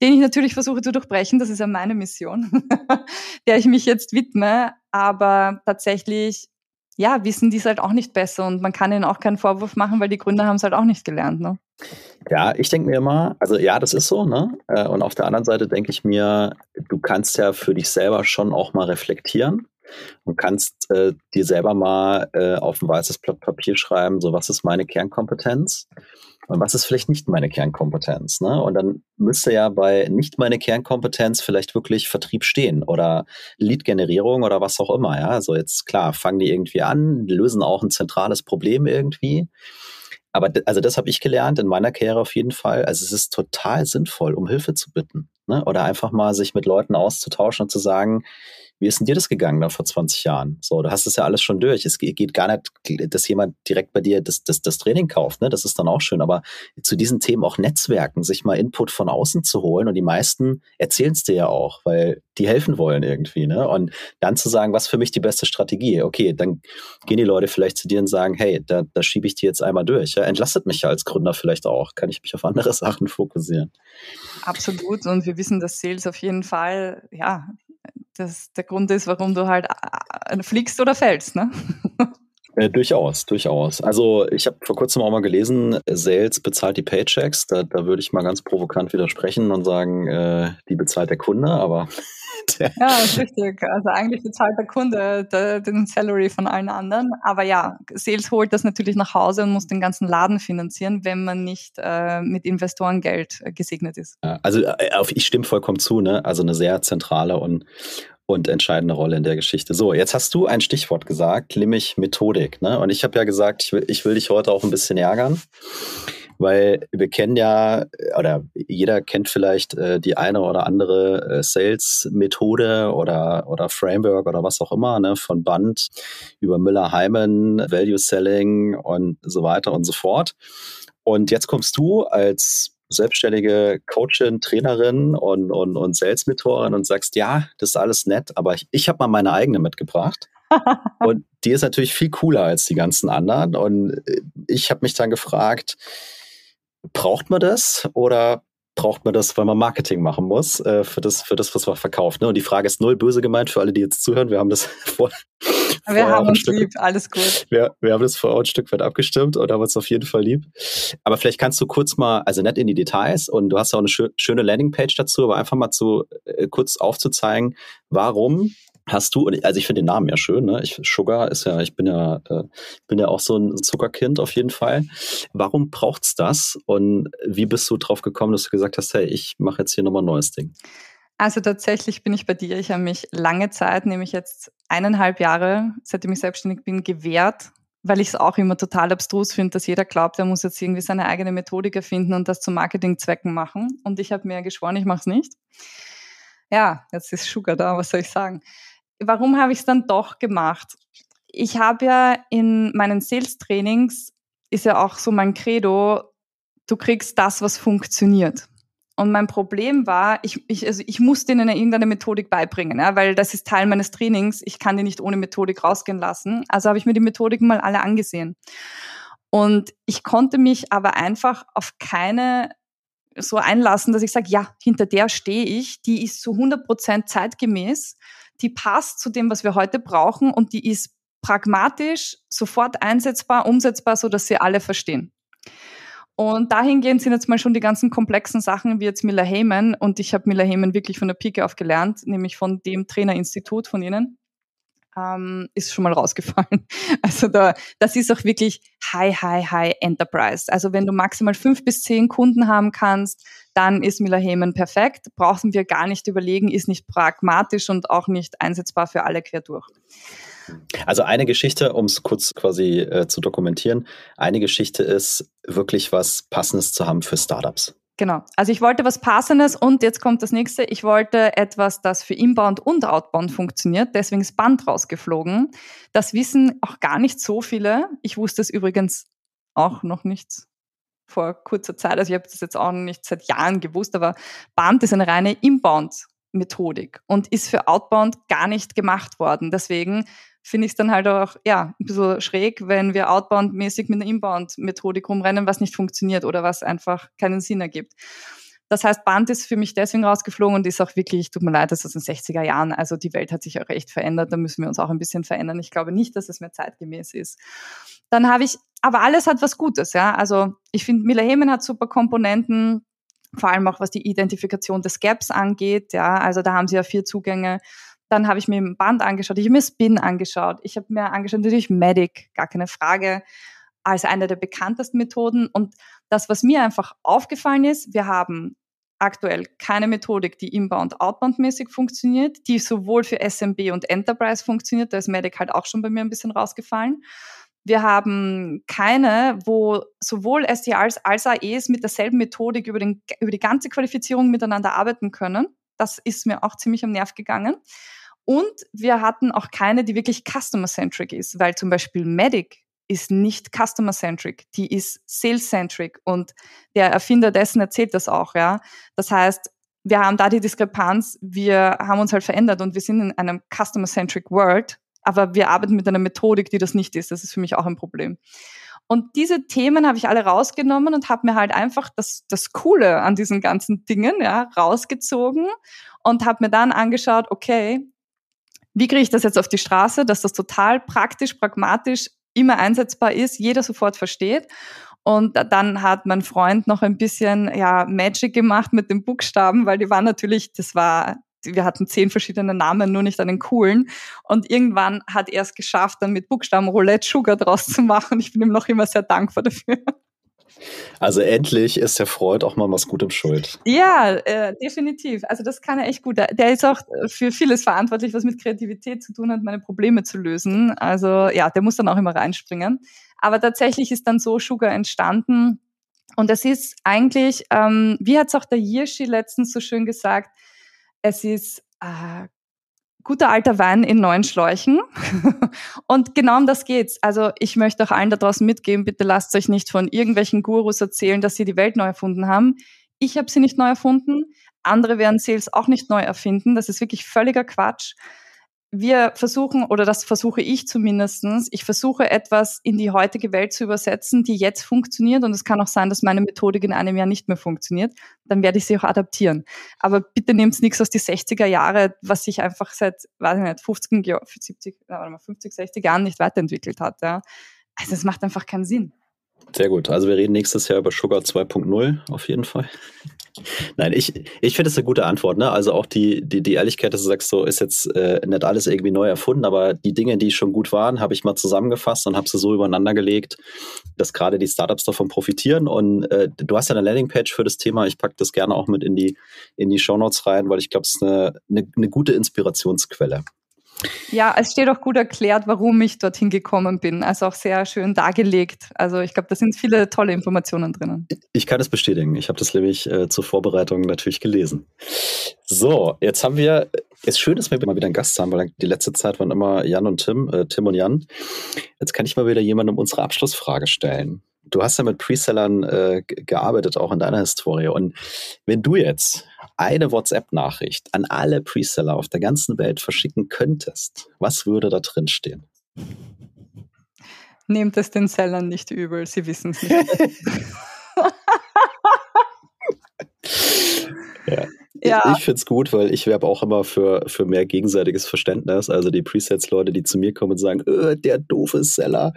den ich natürlich versuche zu durchbrechen. Das ist ja meine Mission, der ich mich jetzt widme. Aber tatsächlich, ja, wissen die es halt auch nicht besser und man kann ihnen auch keinen Vorwurf machen, weil die Gründer haben es halt auch nicht gelernt. Ne? Ja, ich denke mir immer, also ja, das ist so, ne? Äh, und auf der anderen Seite denke ich mir, du kannst ja für dich selber schon auch mal reflektieren und kannst äh, dir selber mal äh, auf ein weißes Blatt Papier schreiben, so was ist meine Kernkompetenz und was ist vielleicht nicht meine Kernkompetenz. Ne? Und dann müsste ja bei nicht meine Kernkompetenz vielleicht wirklich Vertrieb stehen oder Lead-Generierung oder was auch immer. Ja? Also jetzt klar, fangen die irgendwie an, lösen auch ein zentrales Problem irgendwie. Aber also das habe ich gelernt in meiner Karriere auf jeden Fall. Also es ist total sinnvoll, um Hilfe zu bitten. Ne? Oder einfach mal sich mit Leuten auszutauschen und zu sagen, wie ist denn dir das gegangen da vor 20 Jahren? So, du hast es ja alles schon durch. Es geht gar nicht, dass jemand direkt bei dir das, das, das Training kauft, ne? Das ist dann auch schön. Aber zu diesen Themen auch Netzwerken, sich mal Input von außen zu holen und die meisten erzählen es dir ja auch, weil die helfen wollen irgendwie, ne? Und dann zu sagen, was für mich die beste Strategie? Okay, dann gehen die Leute vielleicht zu dir und sagen, hey, da, da schiebe ich die jetzt einmal durch. Ja? Entlastet mich ja als Gründer vielleicht auch. Kann ich mich auf andere Sachen fokussieren. Absolut. Und wir wissen, dass Sales auf jeden Fall, ja, das der Grund ist, warum du halt fliegst oder fällst, ne? Äh, durchaus, durchaus. Also ich habe vor kurzem auch mal gelesen, Sales bezahlt die Paychecks. Da, da würde ich mal ganz provokant widersprechen und sagen, äh, die bezahlt der Kunde, aber ja, ist richtig. Also eigentlich bezahlt der Kunde der, den Salary von allen anderen. Aber ja, Sales holt das natürlich nach Hause und muss den ganzen Laden finanzieren, wenn man nicht äh, mit Investorengeld äh, gesegnet ist. Also äh, ich stimme vollkommen zu. Ne? Also eine sehr zentrale und und entscheidende Rolle in der Geschichte. So, jetzt hast du ein Stichwort gesagt, nämlich Methodik. Ne? Und ich habe ja gesagt, ich will, ich will dich heute auch ein bisschen ärgern weil wir kennen ja, oder jeder kennt vielleicht äh, die eine oder andere äh, Sales-Methode oder, oder Framework oder was auch immer, ne, von Band über Müller-Heimen, Value Selling und so weiter und so fort. Und jetzt kommst du als selbstständige Coachin, Trainerin und, und, und Sales-Mentorin und sagst, ja, das ist alles nett, aber ich, ich habe mal meine eigene mitgebracht. und die ist natürlich viel cooler als die ganzen anderen. Und äh, ich habe mich dann gefragt, braucht man das oder braucht man das, weil man Marketing machen muss äh, für, das, für das, was man verkauft. Ne? Und die Frage ist null böse gemeint für alle, die jetzt zuhören. Wir haben das vor. Wir haben uns Stück, lieb, alles gut. Wir, wir haben das vorher ein Stück weit abgestimmt und haben uns auf jeden Fall lieb. Aber vielleicht kannst du kurz mal, also nicht in die Details und du hast ja auch eine schö schöne Landingpage dazu, aber einfach mal zu äh, kurz aufzuzeigen, warum Hast du, also ich finde den Namen ja schön, ne? Ich, Sugar ist ja, ich bin ja, äh, bin ja auch so ein Zuckerkind auf jeden Fall. Warum braucht's das? Und wie bist du drauf gekommen, dass du gesagt hast, hey, ich mache jetzt hier nochmal ein neues Ding? Also tatsächlich bin ich bei dir. Ich habe mich lange Zeit, nämlich jetzt eineinhalb Jahre, seitdem ich selbstständig bin, gewehrt, weil ich es auch immer total abstrus finde, dass jeder glaubt, er muss jetzt irgendwie seine eigene Methodik erfinden und das zu Marketingzwecken machen. Und ich habe mir geschworen, ich mache es nicht. Ja, jetzt ist Sugar da, was soll ich sagen? Warum habe ich es dann doch gemacht? Ich habe ja in meinen Sales-Trainings, ist ja auch so mein Credo, du kriegst das, was funktioniert. Und mein Problem war, ich, ich, also ich musste ihnen irgendeine Methodik beibringen, ja, weil das ist Teil meines Trainings. Ich kann die nicht ohne Methodik rausgehen lassen. Also habe ich mir die Methodiken mal alle angesehen. Und ich konnte mich aber einfach auf keine so einlassen, dass ich sage, ja, hinter der stehe ich, die ist zu 100 Prozent zeitgemäß die passt zu dem, was wir heute brauchen und die ist pragmatisch, sofort einsetzbar, umsetzbar, so dass sie alle verstehen. Und dahingehend sind jetzt mal schon die ganzen komplexen Sachen wie jetzt Miller Heyman und ich habe Miller Heyman wirklich von der Pike auf gelernt, nämlich von dem Trainerinstitut von ihnen ähm, ist schon mal rausgefallen. Also da, das ist auch wirklich High, High, High Enterprise. Also wenn du maximal fünf bis zehn Kunden haben kannst, dann ist Miller Heyman perfekt. Brauchen wir gar nicht überlegen, ist nicht pragmatisch und auch nicht einsetzbar für alle quer durch. Also eine Geschichte, um es kurz quasi äh, zu dokumentieren, eine Geschichte ist wirklich was Passendes zu haben für Startups. Genau. Also ich wollte was Passendes und jetzt kommt das nächste. Ich wollte etwas, das für Inbound und Outbound funktioniert. Deswegen ist Band rausgeflogen. Das wissen auch gar nicht so viele. Ich wusste es übrigens auch noch nicht vor kurzer Zeit. Also ich habe das jetzt auch nicht seit Jahren gewusst, aber Band ist eine reine Inbound-Methodik und ist für Outbound gar nicht gemacht worden. Deswegen finde ich es dann halt auch ja, ein bisschen schräg, wenn wir outbound-mäßig mit einer Inbound-Methodik rumrennen, was nicht funktioniert oder was einfach keinen Sinn ergibt. Das heißt, Band ist für mich deswegen rausgeflogen und ist auch wirklich, tut mir leid, das ist in den 60er Jahren. Also die Welt hat sich auch echt verändert, da müssen wir uns auch ein bisschen verändern. Ich glaube nicht, dass es mehr zeitgemäß ist. Dann habe ich, aber alles hat was Gutes, ja. Also ich finde, Miller Hemen hat super Komponenten, vor allem auch was die Identifikation des Gaps angeht, ja. Also da haben sie ja vier Zugänge dann habe ich mir ein Band angeschaut, ich habe mir Spin angeschaut, ich habe mir angeschaut natürlich Medic, gar keine Frage, als eine der bekanntesten Methoden. Und das, was mir einfach aufgefallen ist, wir haben aktuell keine Methodik, die inbound-outbound-mäßig funktioniert, die sowohl für SMB und Enterprise funktioniert, da ist Medic halt auch schon bei mir ein bisschen rausgefallen. Wir haben keine, wo sowohl SDRs als AEs mit derselben Methodik über, den, über die ganze Qualifizierung miteinander arbeiten können. Das ist mir auch ziemlich am Nerv gegangen. Und wir hatten auch keine, die wirklich customer-centric ist, weil zum Beispiel Medic ist nicht customer-centric, die ist sales-centric und der Erfinder dessen erzählt das auch, ja. Das heißt, wir haben da die Diskrepanz, wir haben uns halt verändert und wir sind in einem customer-centric World, aber wir arbeiten mit einer Methodik, die das nicht ist. Das ist für mich auch ein Problem. Und diese Themen habe ich alle rausgenommen und habe mir halt einfach das, das Coole an diesen ganzen Dingen ja, rausgezogen und habe mir dann angeschaut, okay, wie kriege ich das jetzt auf die Straße, dass das total praktisch, pragmatisch immer einsetzbar ist, jeder sofort versteht. Und dann hat mein Freund noch ein bisschen ja Magic gemacht mit den Buchstaben, weil die waren natürlich, das war, wir hatten zehn verschiedene Namen, nur nicht einen coolen. Und irgendwann hat er es geschafft, dann mit Buchstaben Roulette Sugar draus zu machen. Ich bin ihm noch immer sehr dankbar dafür. Also endlich ist der Freud auch mal was Gutem schuld. Ja, äh, definitiv. Also das kann er echt gut. Der ist auch für vieles verantwortlich, was mit Kreativität zu tun hat, meine Probleme zu lösen. Also ja, der muss dann auch immer reinspringen. Aber tatsächlich ist dann so Sugar entstanden. Und es ist eigentlich, ähm, wie hat es auch der Yirschi letztens so schön gesagt, es ist äh, guter alter Wein in neuen Schläuchen. und genau um das geht's. Also ich möchte auch allen da draußen mitgeben, bitte lasst euch nicht von irgendwelchen Gurus erzählen, dass sie die Welt neu erfunden haben. Ich habe sie nicht neu erfunden. Andere werden Sales auch nicht neu erfinden. Das ist wirklich völliger Quatsch. Wir versuchen, oder das versuche ich zumindestens. ich versuche etwas in die heutige Welt zu übersetzen, die jetzt funktioniert. Und es kann auch sein, dass meine Methodik in einem Jahr nicht mehr funktioniert. Dann werde ich sie auch adaptieren. Aber bitte nehmt nichts aus die 60er Jahre, was sich einfach seit, weiß ich nicht, 50, 70, 50, 60 Jahren nicht weiterentwickelt hat. Ja. Also es macht einfach keinen Sinn. Sehr gut. Also wir reden nächstes Jahr über Sugar 2.0 auf jeden Fall. Nein, ich, ich finde es eine gute Antwort. Ne? Also auch die, die, die Ehrlichkeit, dass du sagst, so ist jetzt äh, nicht alles irgendwie neu erfunden, aber die Dinge, die schon gut waren, habe ich mal zusammengefasst und habe sie so übereinander gelegt, dass gerade die Startups davon profitieren. Und äh, du hast ja eine Landingpage für das Thema. Ich packe das gerne auch mit in die, in die Shownotes rein, weil ich glaube, es ist eine, eine, eine gute Inspirationsquelle. Ja, es steht auch gut erklärt, warum ich dorthin gekommen bin. Also auch sehr schön dargelegt. Also ich glaube, da sind viele tolle Informationen drinnen. Ich kann es bestätigen. Ich habe das nämlich äh, zur Vorbereitung natürlich gelesen. So, jetzt haben wir, es ist schön, dass wir mal wieder einen Gast haben, weil die letzte Zeit waren immer Jan und Tim, äh, Tim und Jan. Jetzt kann ich mal wieder jemandem unsere Abschlussfrage stellen. Du hast ja mit Presellern äh, gearbeitet, auch in deiner Historie. Und wenn du jetzt eine WhatsApp-Nachricht an alle Preseller auf der ganzen Welt verschicken könntest, was würde da drin stehen? Nehmt es den Sellern nicht übel, sie wissen es nicht. ja. Ich finde es gut, weil ich werbe auch immer für, für mehr gegenseitiges Verständnis. Also die Presets-Leute, die zu mir kommen und sagen, öh, der doofe Seller,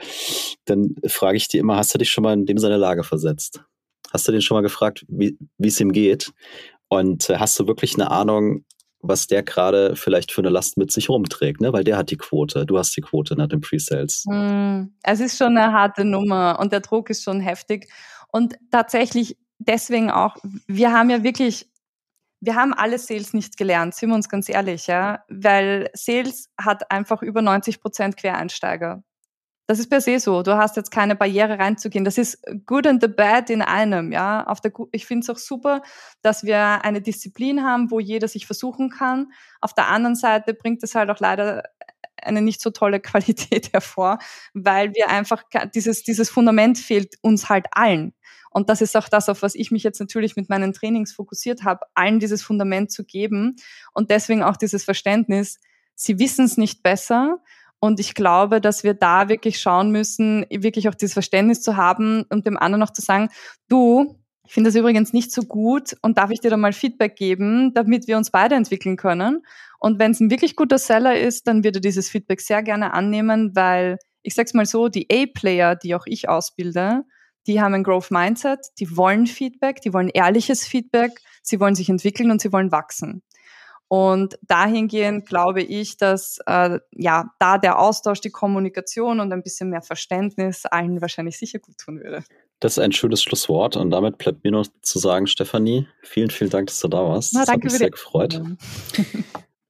dann frage ich die immer, hast du dich schon mal in dem seine Lage versetzt? Hast du den schon mal gefragt, wie es ihm geht? Und äh, hast du wirklich eine Ahnung, was der gerade vielleicht für eine Last mit sich rumträgt, ne? Weil der hat die Quote, du hast die Quote nach den Pre-Sales. Mm, es ist schon eine harte Nummer und der Druck ist schon heftig. Und tatsächlich deswegen auch, wir haben ja wirklich, wir haben alle Sales nicht gelernt, sind wir uns ganz ehrlich, ja, weil Sales hat einfach über 90 Prozent Quereinsteiger. Das ist per se so. Du hast jetzt keine Barriere reinzugehen. Das ist good and the bad in einem, ja. Auf der, ich finde es auch super, dass wir eine Disziplin haben, wo jeder sich versuchen kann. Auf der anderen Seite bringt es halt auch leider eine nicht so tolle Qualität hervor, weil wir einfach dieses, dieses Fundament fehlt uns halt allen. Und das ist auch das, auf was ich mich jetzt natürlich mit meinen Trainings fokussiert habe, allen dieses Fundament zu geben und deswegen auch dieses Verständnis, sie wissen es nicht besser und ich glaube, dass wir da wirklich schauen müssen, wirklich auch dieses Verständnis zu haben und dem anderen auch zu sagen, du, ich finde das übrigens nicht so gut und darf ich dir da mal Feedback geben, damit wir uns beide entwickeln können. Und wenn es ein wirklich guter Seller ist, dann würde dieses Feedback sehr gerne annehmen, weil ich sag's mal so, die A-Player, die auch ich ausbilde, die haben ein Growth Mindset, die wollen Feedback, die wollen ehrliches Feedback, sie wollen sich entwickeln und sie wollen wachsen. Und dahingehend glaube ich, dass äh, ja da der Austausch, die Kommunikation und ein bisschen mehr Verständnis allen wahrscheinlich sicher gut tun würde. Das ist ein schönes Schlusswort und damit bleibt mir noch zu sagen, Stefanie, vielen, vielen Dank, dass du da warst. Na, das hat mich sehr gefreut.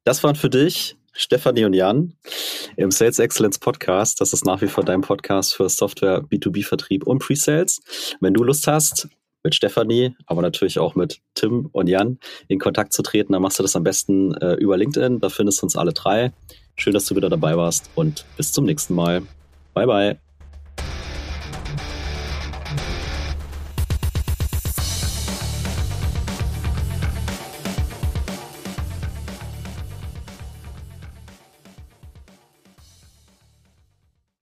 Das waren für dich Stefanie und Jan im Sales Excellence Podcast. Das ist nach wie vor dein Podcast für Software, B2B-Vertrieb und Pre-Sales. Wenn du Lust hast, mit Stefanie, aber natürlich auch mit Tim und Jan in Kontakt zu treten, dann machst du das am besten äh, über LinkedIn. Da findest du uns alle drei. Schön, dass du wieder dabei warst und bis zum nächsten Mal. Bye, bye.